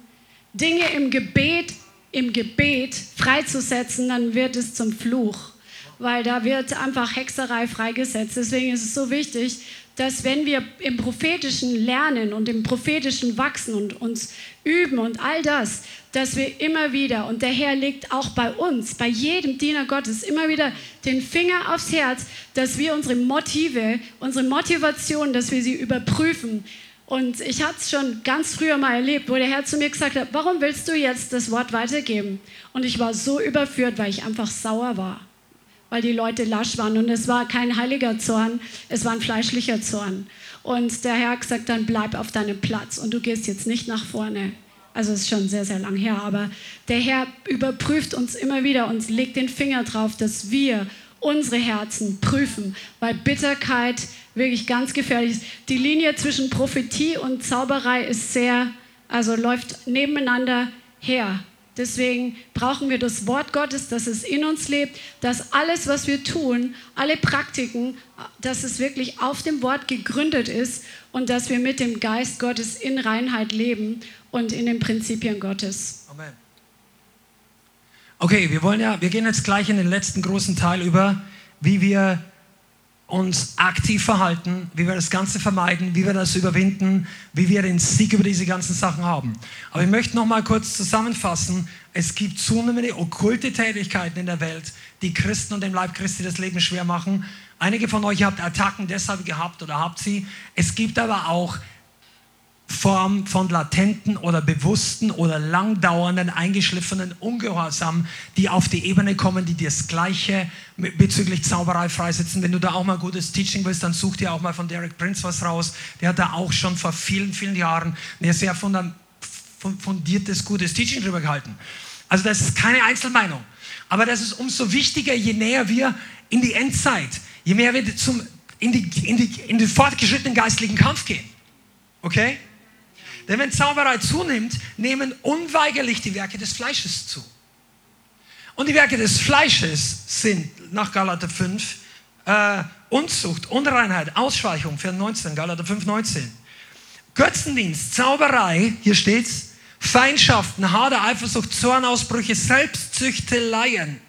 Dinge im Gebet, im Gebet freizusetzen, dann wird es zum Fluch, weil da wird einfach Hexerei freigesetzt. Deswegen ist es so wichtig, dass wenn wir im prophetischen lernen und im prophetischen wachsen und uns üben und all das, dass wir immer wieder, und der Herr legt auch bei uns, bei jedem Diener Gottes, immer wieder den Finger aufs Herz, dass wir unsere Motive, unsere Motivation, dass wir sie überprüfen. Und ich hatte es schon ganz früher mal erlebt, wo der Herr zu mir gesagt hat, warum willst du jetzt das Wort weitergeben? Und ich war so überführt, weil ich einfach sauer war weil die Leute lasch waren. Und es war kein heiliger Zorn, es war ein fleischlicher Zorn. Und der Herr hat gesagt, dann bleib auf deinem Platz und du gehst jetzt nicht nach vorne. Also es ist schon sehr, sehr lang her, aber der Herr überprüft uns immer wieder und legt den Finger drauf, dass wir unsere Herzen prüfen, weil Bitterkeit wirklich ganz gefährlich ist. Die Linie zwischen Prophetie und Zauberei ist sehr, also läuft nebeneinander her. Deswegen brauchen wir das Wort Gottes, dass es in uns lebt, dass alles, was wir tun, alle Praktiken, dass es wirklich auf dem Wort gegründet ist und dass wir mit dem Geist Gottes in Reinheit leben und in den Prinzipien Gottes. Amen. Okay, wir wollen ja, wir gehen jetzt gleich in den letzten großen Teil über, wie wir uns aktiv verhalten, wie wir das Ganze vermeiden, wie wir das überwinden, wie wir den Sieg über diese ganzen Sachen haben. Aber ich möchte noch mal kurz zusammenfassen, es gibt zunehmende okkulte Tätigkeiten in der Welt, die Christen und dem Leib Christi das Leben schwer machen. Einige von euch habt Attacken deshalb gehabt oder habt sie. Es gibt aber auch Form von latenten oder bewussten oder langdauernden, eingeschliffenen Ungehorsam, die auf die Ebene kommen, die das Gleiche bezüglich Zauberei freisetzen. Wenn du da auch mal gutes Teaching willst, dann such dir auch mal von Derek Prince was raus. Der hat da auch schon vor vielen, vielen Jahren ein sehr fundiertes, gutes Teaching drüber gehalten. Also das ist keine Einzelmeinung. Aber das ist umso wichtiger, je näher wir in die Endzeit, je mehr wir zum, in, die, in, die, in den fortgeschrittenen geistlichen Kampf gehen. Okay? Denn wenn Zauberei zunimmt, nehmen unweigerlich die Werke des Fleisches zu. Und die Werke des Fleisches sind nach Galater 5 äh, Unzucht, Unreinheit, Ausschweichung, Vers 19, Galater 5, 19. Götzendienst, Zauberei, hier steht's, Feindschaften, Hader, Eifersucht, Zornausbrüche, Selbstzüchteleien,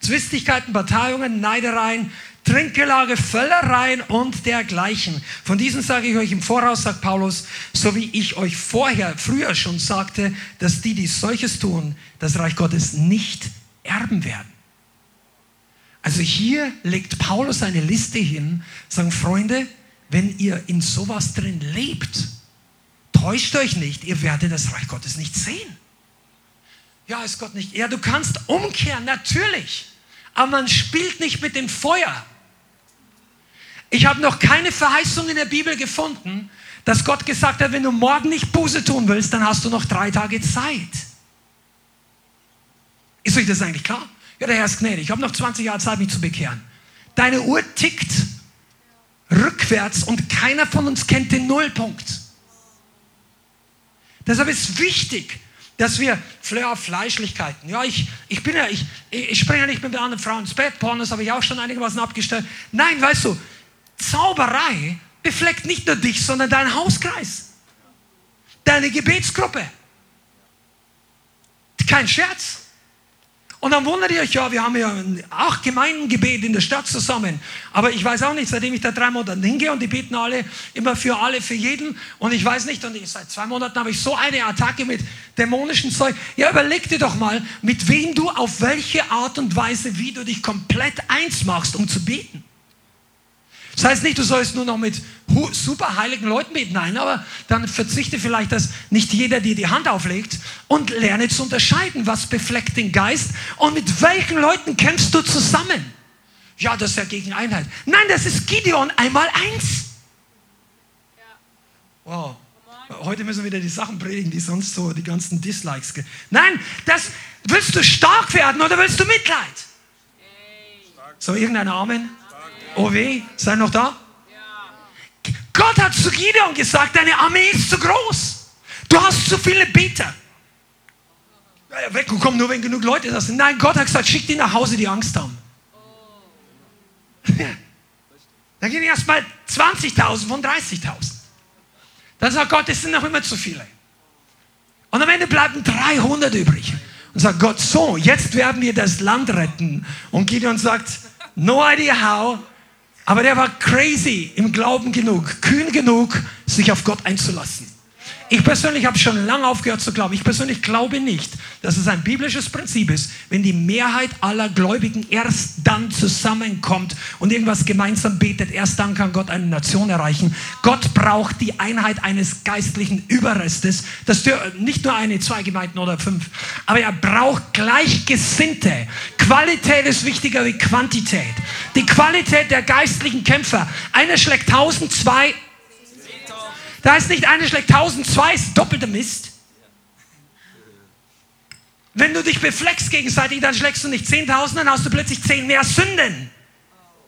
Zwistigkeiten, Parteiungen, Neidereien, Trinkgelage, Völlereien und dergleichen. Von diesen sage ich euch im Voraus, sagt Paulus, so wie ich euch vorher, früher schon sagte, dass die, die solches tun, das Reich Gottes nicht erben werden. Also hier legt Paulus eine Liste hin, sagen Freunde, wenn ihr in sowas drin lebt, täuscht euch nicht, ihr werdet das Reich Gottes nicht sehen. Ja, ist Gott nicht. Ja, du kannst umkehren, natürlich. Aber man spielt nicht mit dem Feuer. Ich habe noch keine Verheißung in der Bibel gefunden, dass Gott gesagt hat, wenn du morgen nicht Buße tun willst, dann hast du noch drei Tage Zeit. Ist euch das eigentlich klar? Ja, der Herr ist gnädig. Ich habe noch 20 Jahre Zeit, mich zu bekehren. Deine Uhr tickt rückwärts und keiner von uns kennt den Nullpunkt. Deshalb ist wichtig, dass wir ja, Fleischlichkeiten. Ja, ich, ich bin ja, ich, ich springe ja nicht mit anderen Frauen ins Bett, Pornos habe ich auch schon einigermaßen abgestellt. Nein, weißt du, Zauberei befleckt nicht nur dich, sondern deinen Hauskreis, deine Gebetsgruppe. Kein Scherz. Und dann wundert ihr euch, ja, wir haben ja acht Gemeindengebet in der Stadt zusammen. Aber ich weiß auch nicht, seitdem ich da drei Monate hingehe und die beten alle immer für alle, für jeden. Und ich weiß nicht, und ich, seit zwei Monaten habe ich so eine Attacke mit dämonischen Zeug. Ja, überleg dir doch mal, mit wem du auf welche Art und Weise, wie du dich komplett eins machst, um zu beten. Das heißt nicht, du sollst nur noch mit super heiligen Leuten beten. Nein, aber dann verzichte vielleicht, dass nicht jeder dir die Hand auflegt und lerne zu unterscheiden, was befleckt den Geist und mit welchen Leuten kämpfst du zusammen. Ja, das ist ja gegen Einheit. Nein, das ist Gideon einmal eins. Wow. Heute müssen wir wieder die Sachen predigen, die sonst so die ganzen Dislikes. Nein, das willst du stark werden oder willst du Mitleid? So, irgendein Amen? Oh weh, seid noch da? Gott hat zu Gideon gesagt, deine Armee ist zu groß. Du hast zu viele Beter. Ja, weg und komm nur, wenn genug Leute da sind. Nein, Gott hat gesagt, schick die nach Hause, die Angst haben. Da gehen erstmal 20.000 von 30.000. Dann sagt Gott, es sind noch immer zu viele. Und am Ende bleiben 300 übrig. Und sagt Gott, so, jetzt werden wir das Land retten. Und Gideon sagt, no idea how, aber der war crazy im Glauben genug, kühn genug, sich auf Gott einzulassen. Ich persönlich habe schon lange aufgehört zu glauben. Ich persönlich glaube nicht, dass es ein biblisches Prinzip ist, wenn die Mehrheit aller Gläubigen erst dann zusammenkommt und irgendwas gemeinsam betet, erst dann kann Gott eine Nation erreichen. Gott braucht die Einheit eines geistlichen Überrestes. Das nicht nur eine, zwei Gemeinden oder fünf, aber er braucht Gleichgesinnte. Qualität ist wichtiger wie Quantität. Die Qualität der geistlichen Kämpfer. Einer schlägt tausend, zwei da ist nicht eine schlägt tausend, zwei ist doppelter Mist. Wenn du dich befleckst gegenseitig, dann schlägst du nicht 10.000, dann hast du plötzlich 10 mehr Sünden.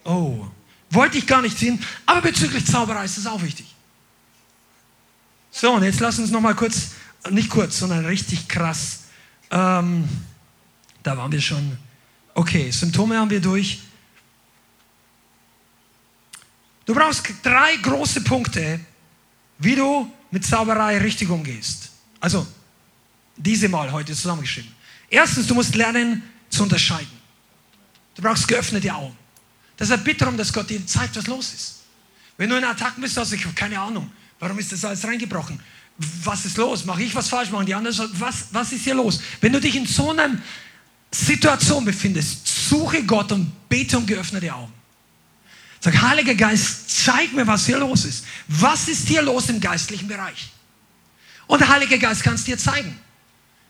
Oh, wollte ich gar nicht sehen. Aber bezüglich Zauberei ist das auch wichtig. So, und jetzt lass uns noch mal kurz, nicht kurz, sondern richtig krass. Ähm, da waren wir schon. Okay, Symptome haben wir durch. Du brauchst drei große Punkte, wie du mit Zauberei richtig umgehst. Also, diese Mal heute zusammengeschrieben. Erstens, du musst lernen zu unterscheiden. Du brauchst geöffnete Augen. Deshalb bitte darum, dass Gott dir zeigt, was los ist. Wenn du in Attacken bist, hast du, ich keine Ahnung, warum ist das alles reingebrochen? Was ist los? Mache ich was falsch? Machen die anderen? Was, was ist hier los? Wenn du dich in so einer Situation befindest, suche Gott und bete um geöffnete Augen. Sag, Heiliger Geist, zeig mir, was hier los ist. Was ist hier los im geistlichen Bereich? Und der Heilige Geist kann es dir zeigen.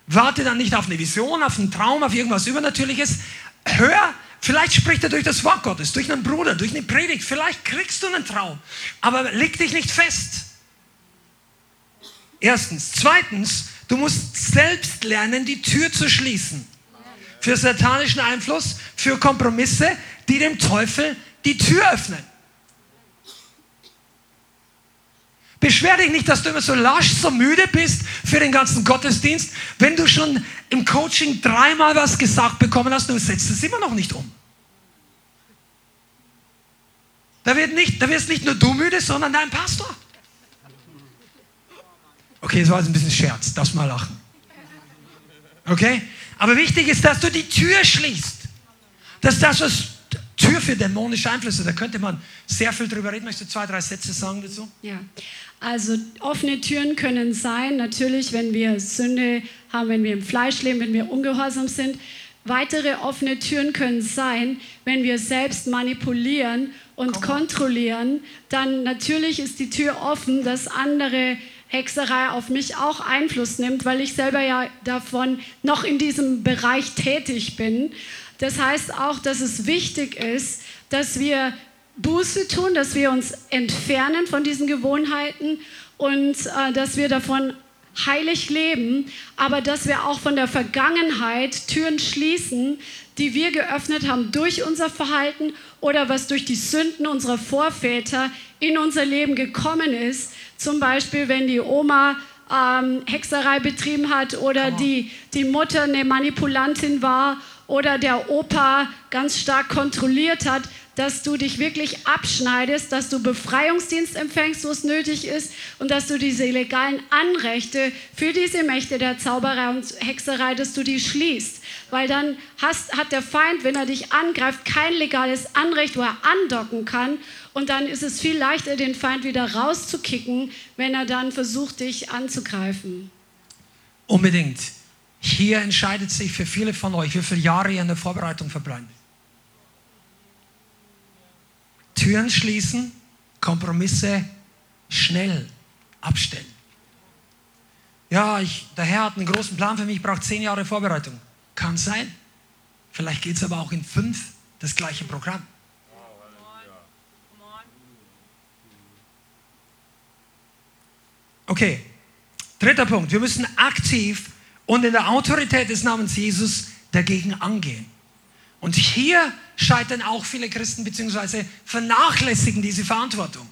Warte dann nicht auf eine Vision, auf einen Traum, auf irgendwas Übernatürliches. Hör, vielleicht spricht er durch das Wort Gottes, durch einen Bruder, durch eine Predigt. Vielleicht kriegst du einen Traum. Aber leg dich nicht fest. Erstens. Zweitens, du musst selbst lernen, die Tür zu schließen. Für satanischen Einfluss, für Kompromisse, die dem Teufel die Tür öffnen. Beschwer dich nicht, dass du immer so lasch, so müde bist für den ganzen Gottesdienst, wenn du schon im Coaching dreimal was gesagt bekommen hast und du setzt es immer noch nicht um. Da, wird nicht, da wirst nicht nur du müde, sondern dein Pastor. Okay, das war jetzt ein bisschen Scherz, darfst mal lachen. Okay? Aber wichtig ist, dass du die Tür schließt. Dass das, was Tür für dämonische Einflüsse, da könnte man sehr viel drüber reden. Möchtest du zwei, drei Sätze sagen dazu? Ja, also offene Türen können sein, natürlich, wenn wir Sünde haben, wenn wir im Fleisch leben, wenn wir ungehorsam sind. Weitere offene Türen können sein, wenn wir selbst manipulieren und kontrollieren, dann natürlich ist die Tür offen, dass andere Hexerei auf mich auch Einfluss nimmt, weil ich selber ja davon noch in diesem Bereich tätig bin. Das heißt auch, dass es wichtig ist, dass wir Buße tun, dass wir uns entfernen von diesen Gewohnheiten und äh, dass wir davon heilig leben, aber dass wir auch von der Vergangenheit Türen schließen, die wir geöffnet haben durch unser Verhalten oder was durch die Sünden unserer Vorväter in unser Leben gekommen ist. Zum Beispiel, wenn die Oma ähm, Hexerei betrieben hat oder die, die Mutter eine Manipulantin war oder der Opa ganz stark kontrolliert hat, dass du dich wirklich abschneidest, dass du Befreiungsdienst empfängst, wo es nötig ist und dass du diese legalen Anrechte für diese Mächte der Zauberei und Hexerei, dass du die schließt. Weil dann hast, hat der Feind, wenn er dich angreift, kein legales Anrecht, wo er andocken kann. Und dann ist es viel leichter, den Feind wieder rauszukicken, wenn er dann versucht, dich anzugreifen. Unbedingt. Hier entscheidet sich für viele von euch, wie viele Jahre ihr in der Vorbereitung verbleiben. Türen schließen, Kompromisse schnell abstellen. Ja, ich, der Herr hat einen großen Plan für mich, ich brauche zehn Jahre Vorbereitung. Kann sein. Vielleicht geht es aber auch in fünf das gleiche Programm. Okay, dritter Punkt. Wir müssen aktiv und in der Autorität des Namens Jesus dagegen angehen. Und hier scheitern auch viele Christen bzw. vernachlässigen diese Verantwortung.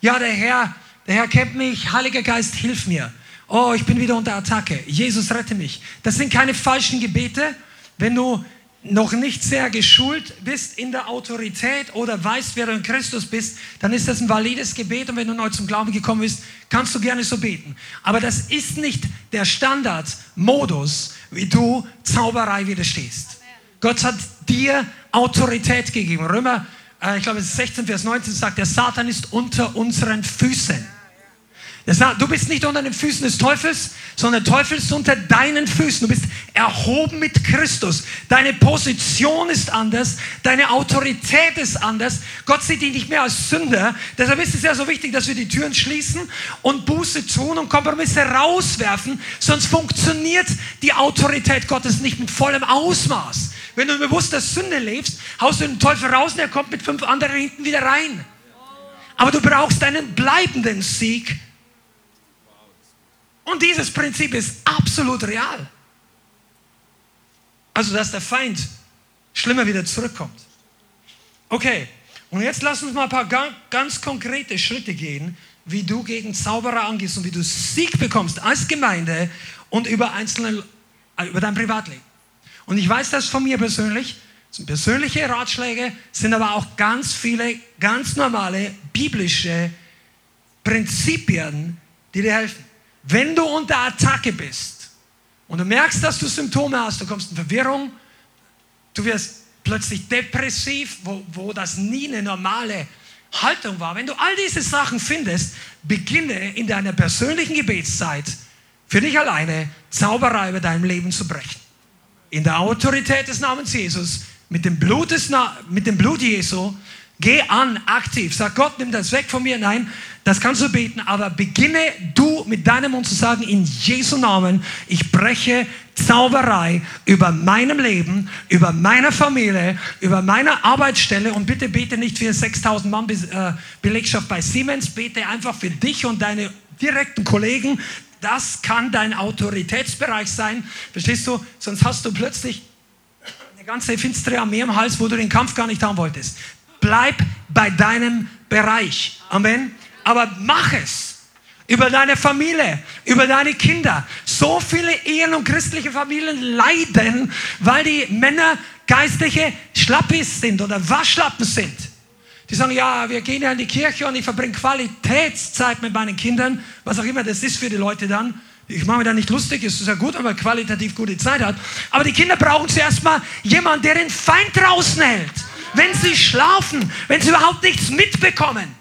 Ja, der Herr, der Herr kennt mich, Heiliger Geist, hilf mir. Oh, ich bin wieder unter Attacke. Jesus, rette mich. Das sind keine falschen Gebete. Wenn du noch nicht sehr geschult bist in der Autorität oder weißt, wer du in Christus bist, dann ist das ein valides Gebet und wenn du neu zum Glauben gekommen bist, kannst du gerne so beten. Aber das ist nicht der Standardmodus, wie du Zauberei widerstehst. Gott hat dir Autorität gegeben. Römer, äh, ich glaube, es ist 16, Vers 19 sagt, der Satan ist unter unseren Füßen. Du bist nicht unter den Füßen des Teufels, sondern der Teufel ist unter deinen Füßen. Du bist erhoben mit Christus. Deine Position ist anders, deine Autorität ist anders. Gott sieht dich nicht mehr als Sünder. Deshalb ist es ja so wichtig, dass wir die Türen schließen und Buße tun und Kompromisse rauswerfen. Sonst funktioniert die Autorität Gottes nicht mit vollem Ausmaß. Wenn du bewusst der Sünde lebst, haust du den Teufel raus und er kommt mit fünf anderen hinten wieder rein. Aber du brauchst einen bleibenden Sieg und dieses Prinzip ist absolut real. Also, dass der Feind schlimmer wieder zurückkommt. Okay, und jetzt lass uns mal ein paar ganz konkrete Schritte gehen, wie du gegen Zauberer angehst und wie du Sieg bekommst als Gemeinde und über einzelne, äh, über dein Privatleben. Und ich weiß das von mir persönlich, persönliche Ratschläge, sind aber auch ganz viele ganz normale biblische Prinzipien, die dir helfen. Wenn du unter Attacke bist und du merkst, dass du Symptome hast, du kommst in Verwirrung, du wirst plötzlich depressiv, wo, wo das nie eine normale Haltung war. Wenn du all diese Sachen findest, beginne in deiner persönlichen Gebetszeit für dich alleine Zauberei über deinem Leben zu brechen. In der Autorität des Namens Jesus, mit dem Blut, des Na mit dem Blut Jesu, geh an, aktiv. Sag Gott, nimm das weg von mir. Nein, das kannst du beten, aber beginne du mit deinem Mund zu sagen, in Jesu Namen, ich breche Zauberei über meinem Leben, über meine Familie, über meine Arbeitsstelle und bitte bete nicht für 6000 Mann äh, Belegschaft bei Siemens, bete einfach für dich und deine direkten Kollegen. Das kann dein Autoritätsbereich sein. Verstehst du? Sonst hast du plötzlich eine ganze finstere Armee am Hals, wo du den Kampf gar nicht haben wolltest. Bleib bei deinem Bereich. Amen aber mach es. Über deine Familie, über deine Kinder. So viele Ehen und christliche Familien leiden, weil die Männer geistliche Schlappis sind oder Waschlappen sind. Die sagen, ja, wir gehen ja in die Kirche und ich verbringe Qualitätszeit mit meinen Kindern, was auch immer das ist für die Leute dann. Ich mache mir da nicht lustig, es ist ja gut, wenn man qualitativ gute Zeit hat. Aber die Kinder brauchen zuerst mal jemanden, der den Feind draußen hält. Wenn sie schlafen, wenn sie überhaupt nichts mitbekommen.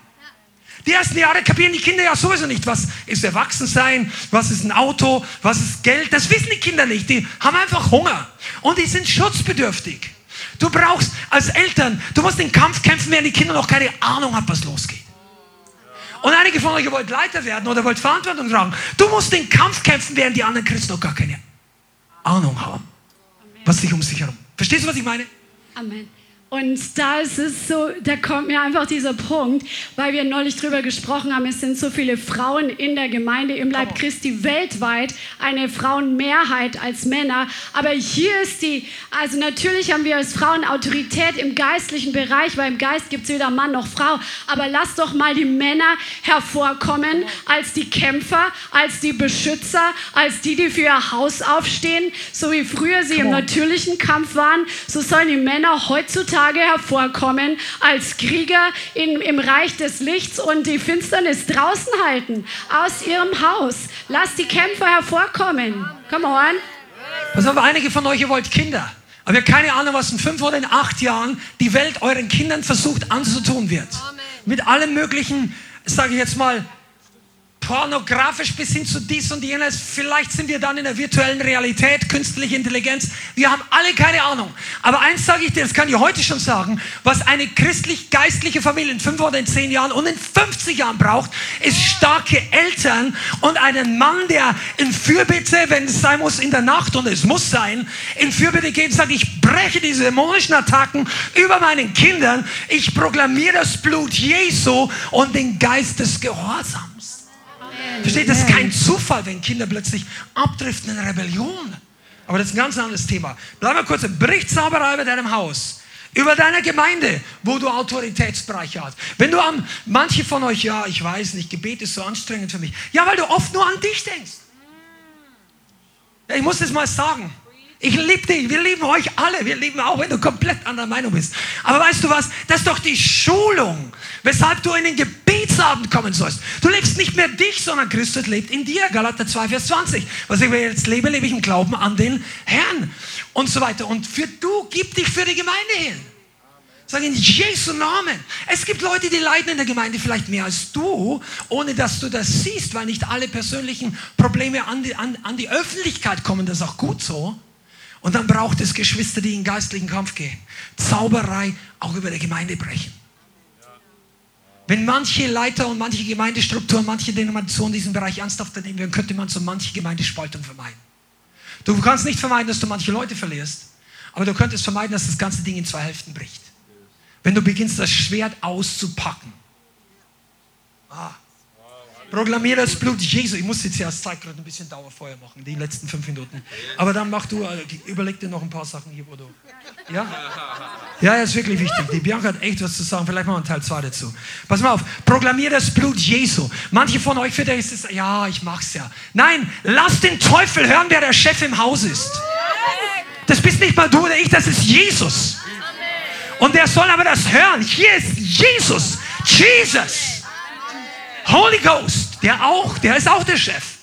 Die ersten Jahre kapieren die Kinder ja sowieso nicht, was ist Erwachsensein, was ist ein Auto, was ist Geld. Das wissen die Kinder nicht. Die haben einfach Hunger und die sind schutzbedürftig. Du brauchst als Eltern, du musst den Kampf kämpfen, während die Kinder noch keine Ahnung haben, was losgeht. Und einige von euch wollt Leiter werden oder wollt Verantwortung tragen. Du musst den Kampf kämpfen, während die anderen Christen noch gar keine Ahnung haben, was sich um sich herum. Verstehst du, was ich meine? Amen. Und da ist es so, da kommt mir einfach dieser Punkt, weil wir neulich drüber gesprochen haben, es sind so viele Frauen in der Gemeinde im Leib Christi weltweit, eine Frauenmehrheit als Männer. Aber hier ist die, also natürlich haben wir als Frauen Autorität im geistlichen Bereich, weil im Geist gibt es weder Mann noch Frau. Aber lass doch mal die Männer hervorkommen als die Kämpfer, als die Beschützer, als die, die für ihr Haus aufstehen. So wie früher sie im natürlichen Kampf waren, so sollen die Männer heutzutage Tage hervorkommen als Krieger in, im Reich des Lichts und die Finsternis draußen halten, aus ihrem Haus. Lasst die Kämpfer hervorkommen. Come on. Pass auf, einige von euch, ihr wollt Kinder. Aber ihr habt keine Ahnung, was in fünf oder in acht Jahren die Welt euren Kindern versucht anzutun wird. Amen. Mit allem möglichen, sage ich jetzt mal, pornografisch bis hin zu dies und jenes. Vielleicht sind wir dann in der virtuellen Realität, künstliche Intelligenz. Wir haben alle keine Ahnung. Aber eins sage ich dir, das kann ich heute schon sagen, was eine christlich-geistliche Familie in fünf oder in zehn Jahren und in 50 Jahren braucht, ist starke Eltern und einen Mann, der in Fürbitte, wenn es sein muss, in der Nacht, und es muss sein, in Fürbitte geht und sagt, ich breche diese dämonischen Attacken über meinen Kindern, ich proklamiere das Blut Jesu und den Geist des Gehorsams. Versteht, das ist kein Zufall, wenn Kinder plötzlich abdriften in Rebellion. Aber das ist ein ganz anderes Thema. Bleib mal kurz, bricht Zauberei über deinem Haus über deine Gemeinde, wo du Autoritätsbereiche hast. Wenn du an manche von euch, ja, ich weiß nicht, Gebet ist so anstrengend für mich. Ja, weil du oft nur an dich denkst. Ja, ich muss das mal sagen. Ich liebe dich, wir lieben euch alle, wir lieben auch, wenn du komplett anderer Meinung bist. Aber weißt du was, das ist doch die Schulung, weshalb du in den Gebetsabend kommen sollst. Du lebst nicht mehr dich, sondern Christus lebt in dir. Galater 2, Vers 20. Was ich jetzt lebe, lebe ich im Glauben an den Herrn und so weiter. Und für du, gib dich für die Gemeinde hin. Sag in Jesu Namen. Es gibt Leute, die leiden in der Gemeinde vielleicht mehr als du, ohne dass du das siehst, weil nicht alle persönlichen Probleme an die, an, an die Öffentlichkeit kommen. Das ist auch gut so. Und dann braucht es Geschwister, die in geistlichen Kampf gehen. Zauberei auch über der Gemeinde brechen. Wenn manche Leiter und manche Gemeindestrukturen, manche Denominationen diesen Bereich ernsthaft nehmen würden, könnte man so manche Gemeindespaltung vermeiden. Du kannst nicht vermeiden, dass du manche Leute verlierst, aber du könntest vermeiden, dass das ganze Ding in zwei Hälften bricht. Wenn du beginnst, das Schwert auszupacken. Ah. Proklamiere das Blut Jesu. Ich muss jetzt hier als Zeitgrund ein bisschen Dauerfeuer machen, die letzten fünf Minuten. Aber dann mach du, äh, überleg dir noch ein paar Sachen hier, wo du. Ja? Ja, ist wirklich wichtig. Die Bianca hat echt was zu sagen. Vielleicht machen wir einen Teil 2 dazu. Pass mal auf. Proklamiere das Blut Jesu. Manche von euch, für ist es, ja, ich mach's ja. Nein, lass den Teufel hören, wer der Chef im Haus ist. Das bist nicht mal du oder ich, das ist Jesus. Und der soll aber das hören. Hier ist Jesus. Jesus. Holy Ghost, der auch, der ist auch der Chef.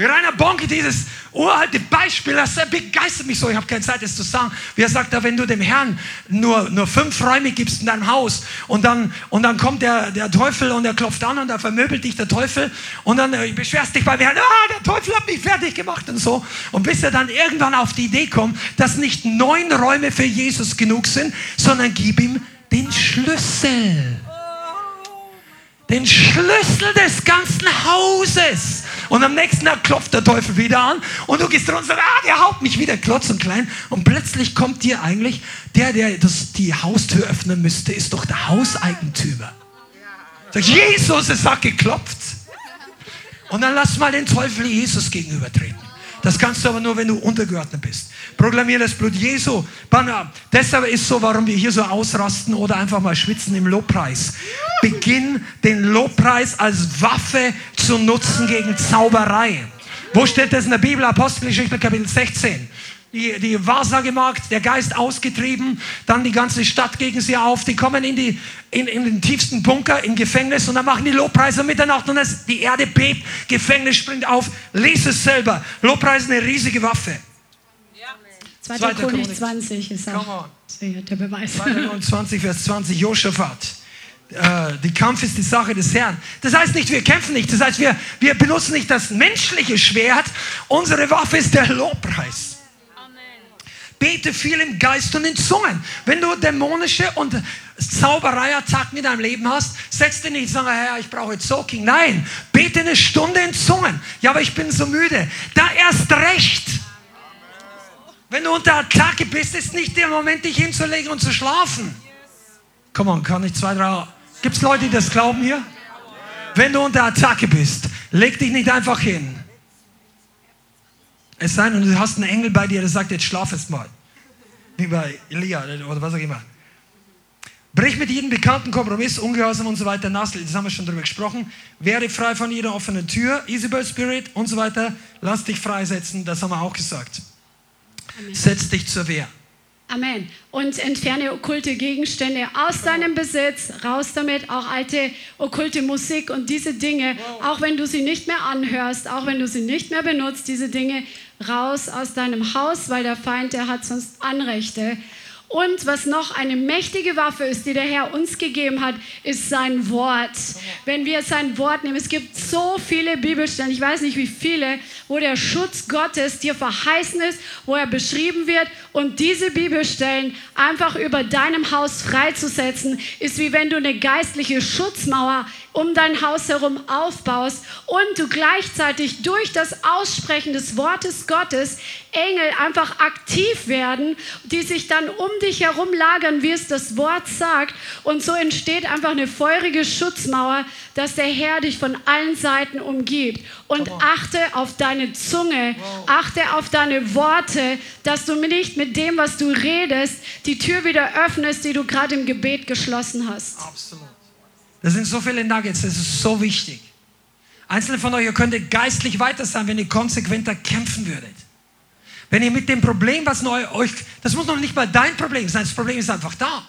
Wie Rainer Bonke, dieses uralte Beispiel, das begeistert mich so. Ich habe keine Zeit, das zu sagen. Wie er sagt, wenn du dem Herrn nur, nur fünf Räume gibst in deinem Haus und dann, und dann kommt der, der Teufel und er klopft an und da vermöbelt dich der Teufel und dann äh, beschwerst dich bei mir, ah, der Teufel hat mich fertig gemacht und so. Und bis er dann irgendwann auf die Idee kommt, dass nicht neun Räume für Jesus genug sind, sondern gib ihm den Schlüssel den Schlüssel des ganzen Hauses. Und am nächsten Tag klopft der Teufel wieder an und du gehst runter und sagst, ah, der haut mich wieder klotz und klein. Und plötzlich kommt dir eigentlich, der, der das, die Haustür öffnen müsste, ist doch der Hauseigentümer. Sag, Jesus, es hat geklopft. Und dann lass mal den Teufel Jesus gegenübertreten. Das kannst du aber nur, wenn du untergeordnet bist. Proklamiere das Blut Jesu. Deshalb ist so, warum wir hier so ausrasten oder einfach mal schwitzen im Lobpreis. Beginn den Lobpreis als Waffe zu nutzen gegen Zauberei. Wo steht das in der Bibel? Apostelgeschichte Kapitel 16 die, die Wahrsagemarkt, der Geist ausgetrieben, dann die ganze Stadt gegen sie auf, die kommen in, die, in, in den tiefsten Bunker, im Gefängnis und dann machen die Lobpreise Mitternacht und das, die Erde bebt, Gefängnis springt auf, lies es selber. Lobpreis ist eine riesige Waffe. Ja. 2. Chronik 20 ist auch der Beweis. 2. Chronik 20, Vers 20, Josaphat äh, die Kampf ist die Sache des Herrn. Das heißt nicht, wir kämpfen nicht. Das heißt, wir, wir benutzen nicht das menschliche Schwert. Unsere Waffe ist der Lobpreis. Bete viel im Geist und in Zungen. Wenn du dämonische und Zauberei-Attacken in deinem Leben hast, setz dich nicht und sag, Herr, ich brauche jetzt Soaking. Nein, bete eine Stunde in Zungen. Ja, aber ich bin so müde. Da erst recht. Wenn du unter Attacke bist, ist nicht der Moment, dich hinzulegen und zu schlafen. Komm on, kann ich zwei, drei. Gibt es Leute, die das glauben hier? Wenn du unter Attacke bist, leg dich nicht einfach hin. Es sei denn, du hast einen Engel bei dir, der sagt, jetzt schlaf erst mal. Wie bei Elia oder was auch immer. Brich mit jedem bekannten Kompromiss, Ungehorsam und so weiter Nassel, das haben wir schon drüber gesprochen. Wäre frei von jeder offenen Tür, Isabel Spirit und so weiter. Lass dich freisetzen, das haben wir auch gesagt. Amen. Setz dich zur Wehr. Amen. Und entferne okkulte Gegenstände aus deinem Besitz, raus damit, auch alte okkulte Musik und diese Dinge, auch wenn du sie nicht mehr anhörst, auch wenn du sie nicht mehr benutzt, diese Dinge raus aus deinem Haus, weil der Feind, der hat sonst Anrechte. Und was noch eine mächtige Waffe ist, die der Herr uns gegeben hat, ist sein Wort. Wenn wir sein Wort nehmen, es gibt so viele Bibelstellen, ich weiß nicht wie viele, wo der Schutz Gottes dir verheißen ist, wo er beschrieben wird. Und diese Bibelstellen einfach über deinem Haus freizusetzen, ist wie wenn du eine geistliche Schutzmauer um dein Haus herum aufbaust und du gleichzeitig durch das Aussprechen des Wortes Gottes Engel einfach aktiv werden, die sich dann um dich herum lagern, wie es das Wort sagt. Und so entsteht einfach eine feurige Schutzmauer, dass der Herr dich von allen Seiten umgibt. Und achte auf deine Zunge, achte auf deine Worte, dass du nicht mit dem, was du redest, die Tür wieder öffnest, die du gerade im Gebet geschlossen hast. Absolut. Das sind so viele Nuggets, das ist so wichtig. Einzelne von euch, ihr könntet geistlich weiter sein, wenn ihr konsequenter kämpfen würdet. Wenn ihr mit dem Problem, was euch, das muss noch nicht mal dein Problem sein, das Problem ist einfach da.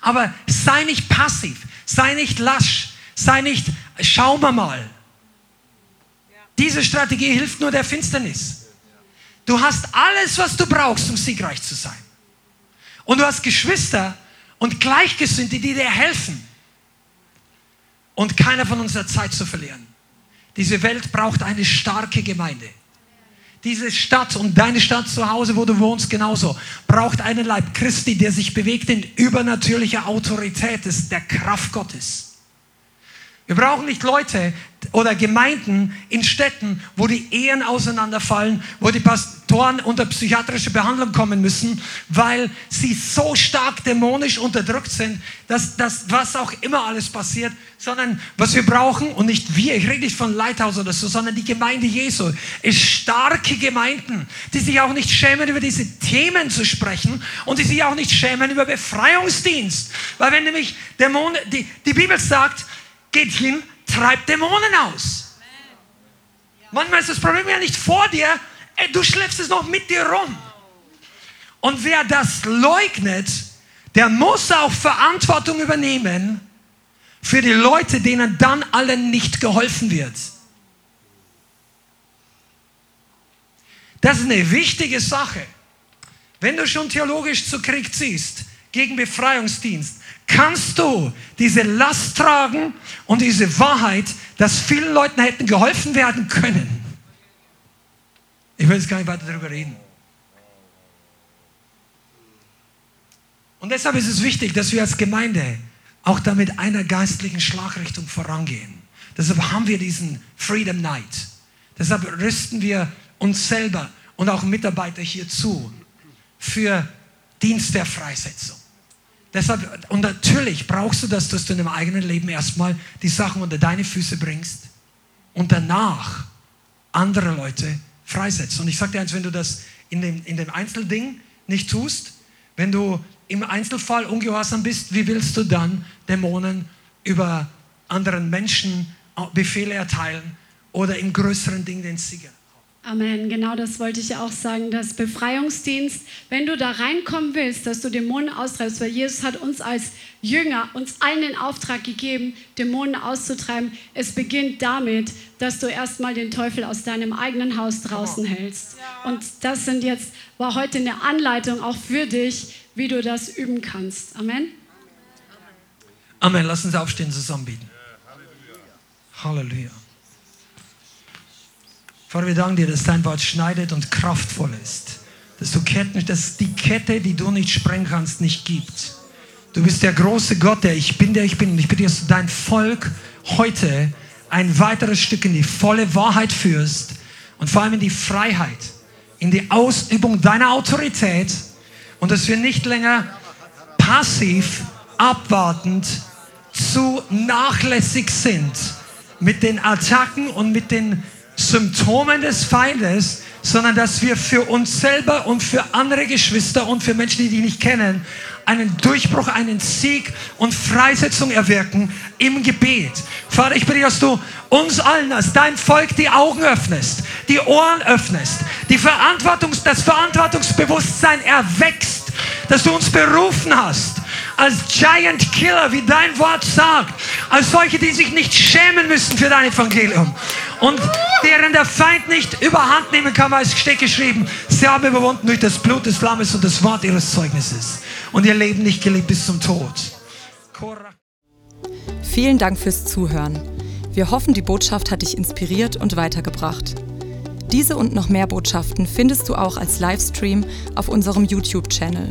Aber sei nicht passiv, sei nicht lasch, sei nicht, schauen wir mal. Diese Strategie hilft nur der Finsternis. Du hast alles, was du brauchst, um siegreich zu sein. Und du hast Geschwister und Gleichgesinnte, die dir helfen und keiner von uns hat Zeit zu verlieren. Diese Welt braucht eine starke Gemeinde. Diese Stadt und deine Stadt zu Hause, wo du wohnst, genauso, braucht einen Leib Christi, der sich bewegt in übernatürlicher Autorität der Kraft Gottes. Wir brauchen nicht Leute oder Gemeinden in Städten, wo die Ehen auseinanderfallen, wo die Pastoren unter psychiatrische Behandlung kommen müssen, weil sie so stark dämonisch unterdrückt sind, dass das, was auch immer alles passiert, sondern was wir brauchen, und nicht wir, ich rede nicht von Lighthouse oder so, sondern die Gemeinde Jesu, ist starke Gemeinden, die sich auch nicht schämen, über diese Themen zu sprechen und die sich auch nicht schämen über Befreiungsdienst. Weil wenn nämlich Dämonen, die, die Bibel sagt, geht hin, treibt Dämonen aus. Manchmal ist das Problem ja nicht vor dir, du schleppst es noch mit dir rum. Und wer das leugnet, der muss auch Verantwortung übernehmen für die Leute, denen dann allen nicht geholfen wird. Das ist eine wichtige Sache. Wenn du schon theologisch zu Krieg ziehst gegen Befreiungsdienst, kannst du diese Last tragen und diese Wahrheit, dass vielen Leuten hätten geholfen werden können. Ich will jetzt gar nicht weiter darüber reden. Und deshalb ist es wichtig, dass wir als Gemeinde auch da mit einer geistlichen Schlagrichtung vorangehen. Deshalb haben wir diesen Freedom Night. Deshalb rüsten wir uns selber und auch Mitarbeiter hier zu für Dienst der Freisetzung. Deshalb, und natürlich brauchst du das, dass du in deinem eigenen Leben erstmal die Sachen unter deine Füße bringst und danach andere Leute freisetzt. Und ich sage dir eins, wenn du das in dem, in dem Einzelding nicht tust, wenn du im Einzelfall ungehorsam bist, wie willst du dann Dämonen über anderen Menschen Befehle erteilen oder im größeren Ding den Sieger? Amen, genau das wollte ich auch sagen. Das Befreiungsdienst, wenn du da reinkommen willst, dass du Dämonen austreibst, weil Jesus hat uns als Jünger, uns allen den Auftrag gegeben, Dämonen auszutreiben. Es beginnt damit, dass du erstmal den Teufel aus deinem eigenen Haus draußen hältst. Und das sind jetzt, war heute eine Anleitung auch für dich, wie du das üben kannst. Amen. Amen. Lass uns aufstehen, zusammen bieten. Halleluja. Vater, wir danken dir, dass dein Wort schneidet und kraftvoll ist. Dass du Ketten, dass die Kette, die du nicht sprengen kannst, nicht gibt. Du bist der große Gott, der ich bin, der ich bin. Und ich bitte, dass du dein Volk heute ein weiteres Stück in die volle Wahrheit führst und vor allem in die Freiheit in die Ausübung deiner Autorität und dass wir nicht länger passiv, abwartend, zu nachlässig sind mit den Attacken und mit den Symptomen des Feindes, sondern dass wir für uns selber und für andere Geschwister und für Menschen, die dich nicht kennen, einen Durchbruch, einen Sieg und Freisetzung erwirken im Gebet. Vater, ich bitte, dass du uns allen als dein Volk die Augen öffnest, die Ohren öffnest, die Verantwortungs-, das Verantwortungsbewusstsein erwächst, dass du uns berufen hast als Giant Killer, wie dein Wort sagt, als solche, die sich nicht schämen müssen für dein Evangelium und deren der Feind nicht überhand nehmen kann, weil es steht geschrieben, sie haben überwunden durch das Blut des Lammes und das Wort ihres Zeugnisses und ihr Leben nicht geliebt bis zum Tod. Vielen Dank fürs Zuhören. Wir hoffen, die Botschaft hat dich inspiriert und weitergebracht. Diese und noch mehr Botschaften findest du auch als Livestream auf unserem YouTube-Channel,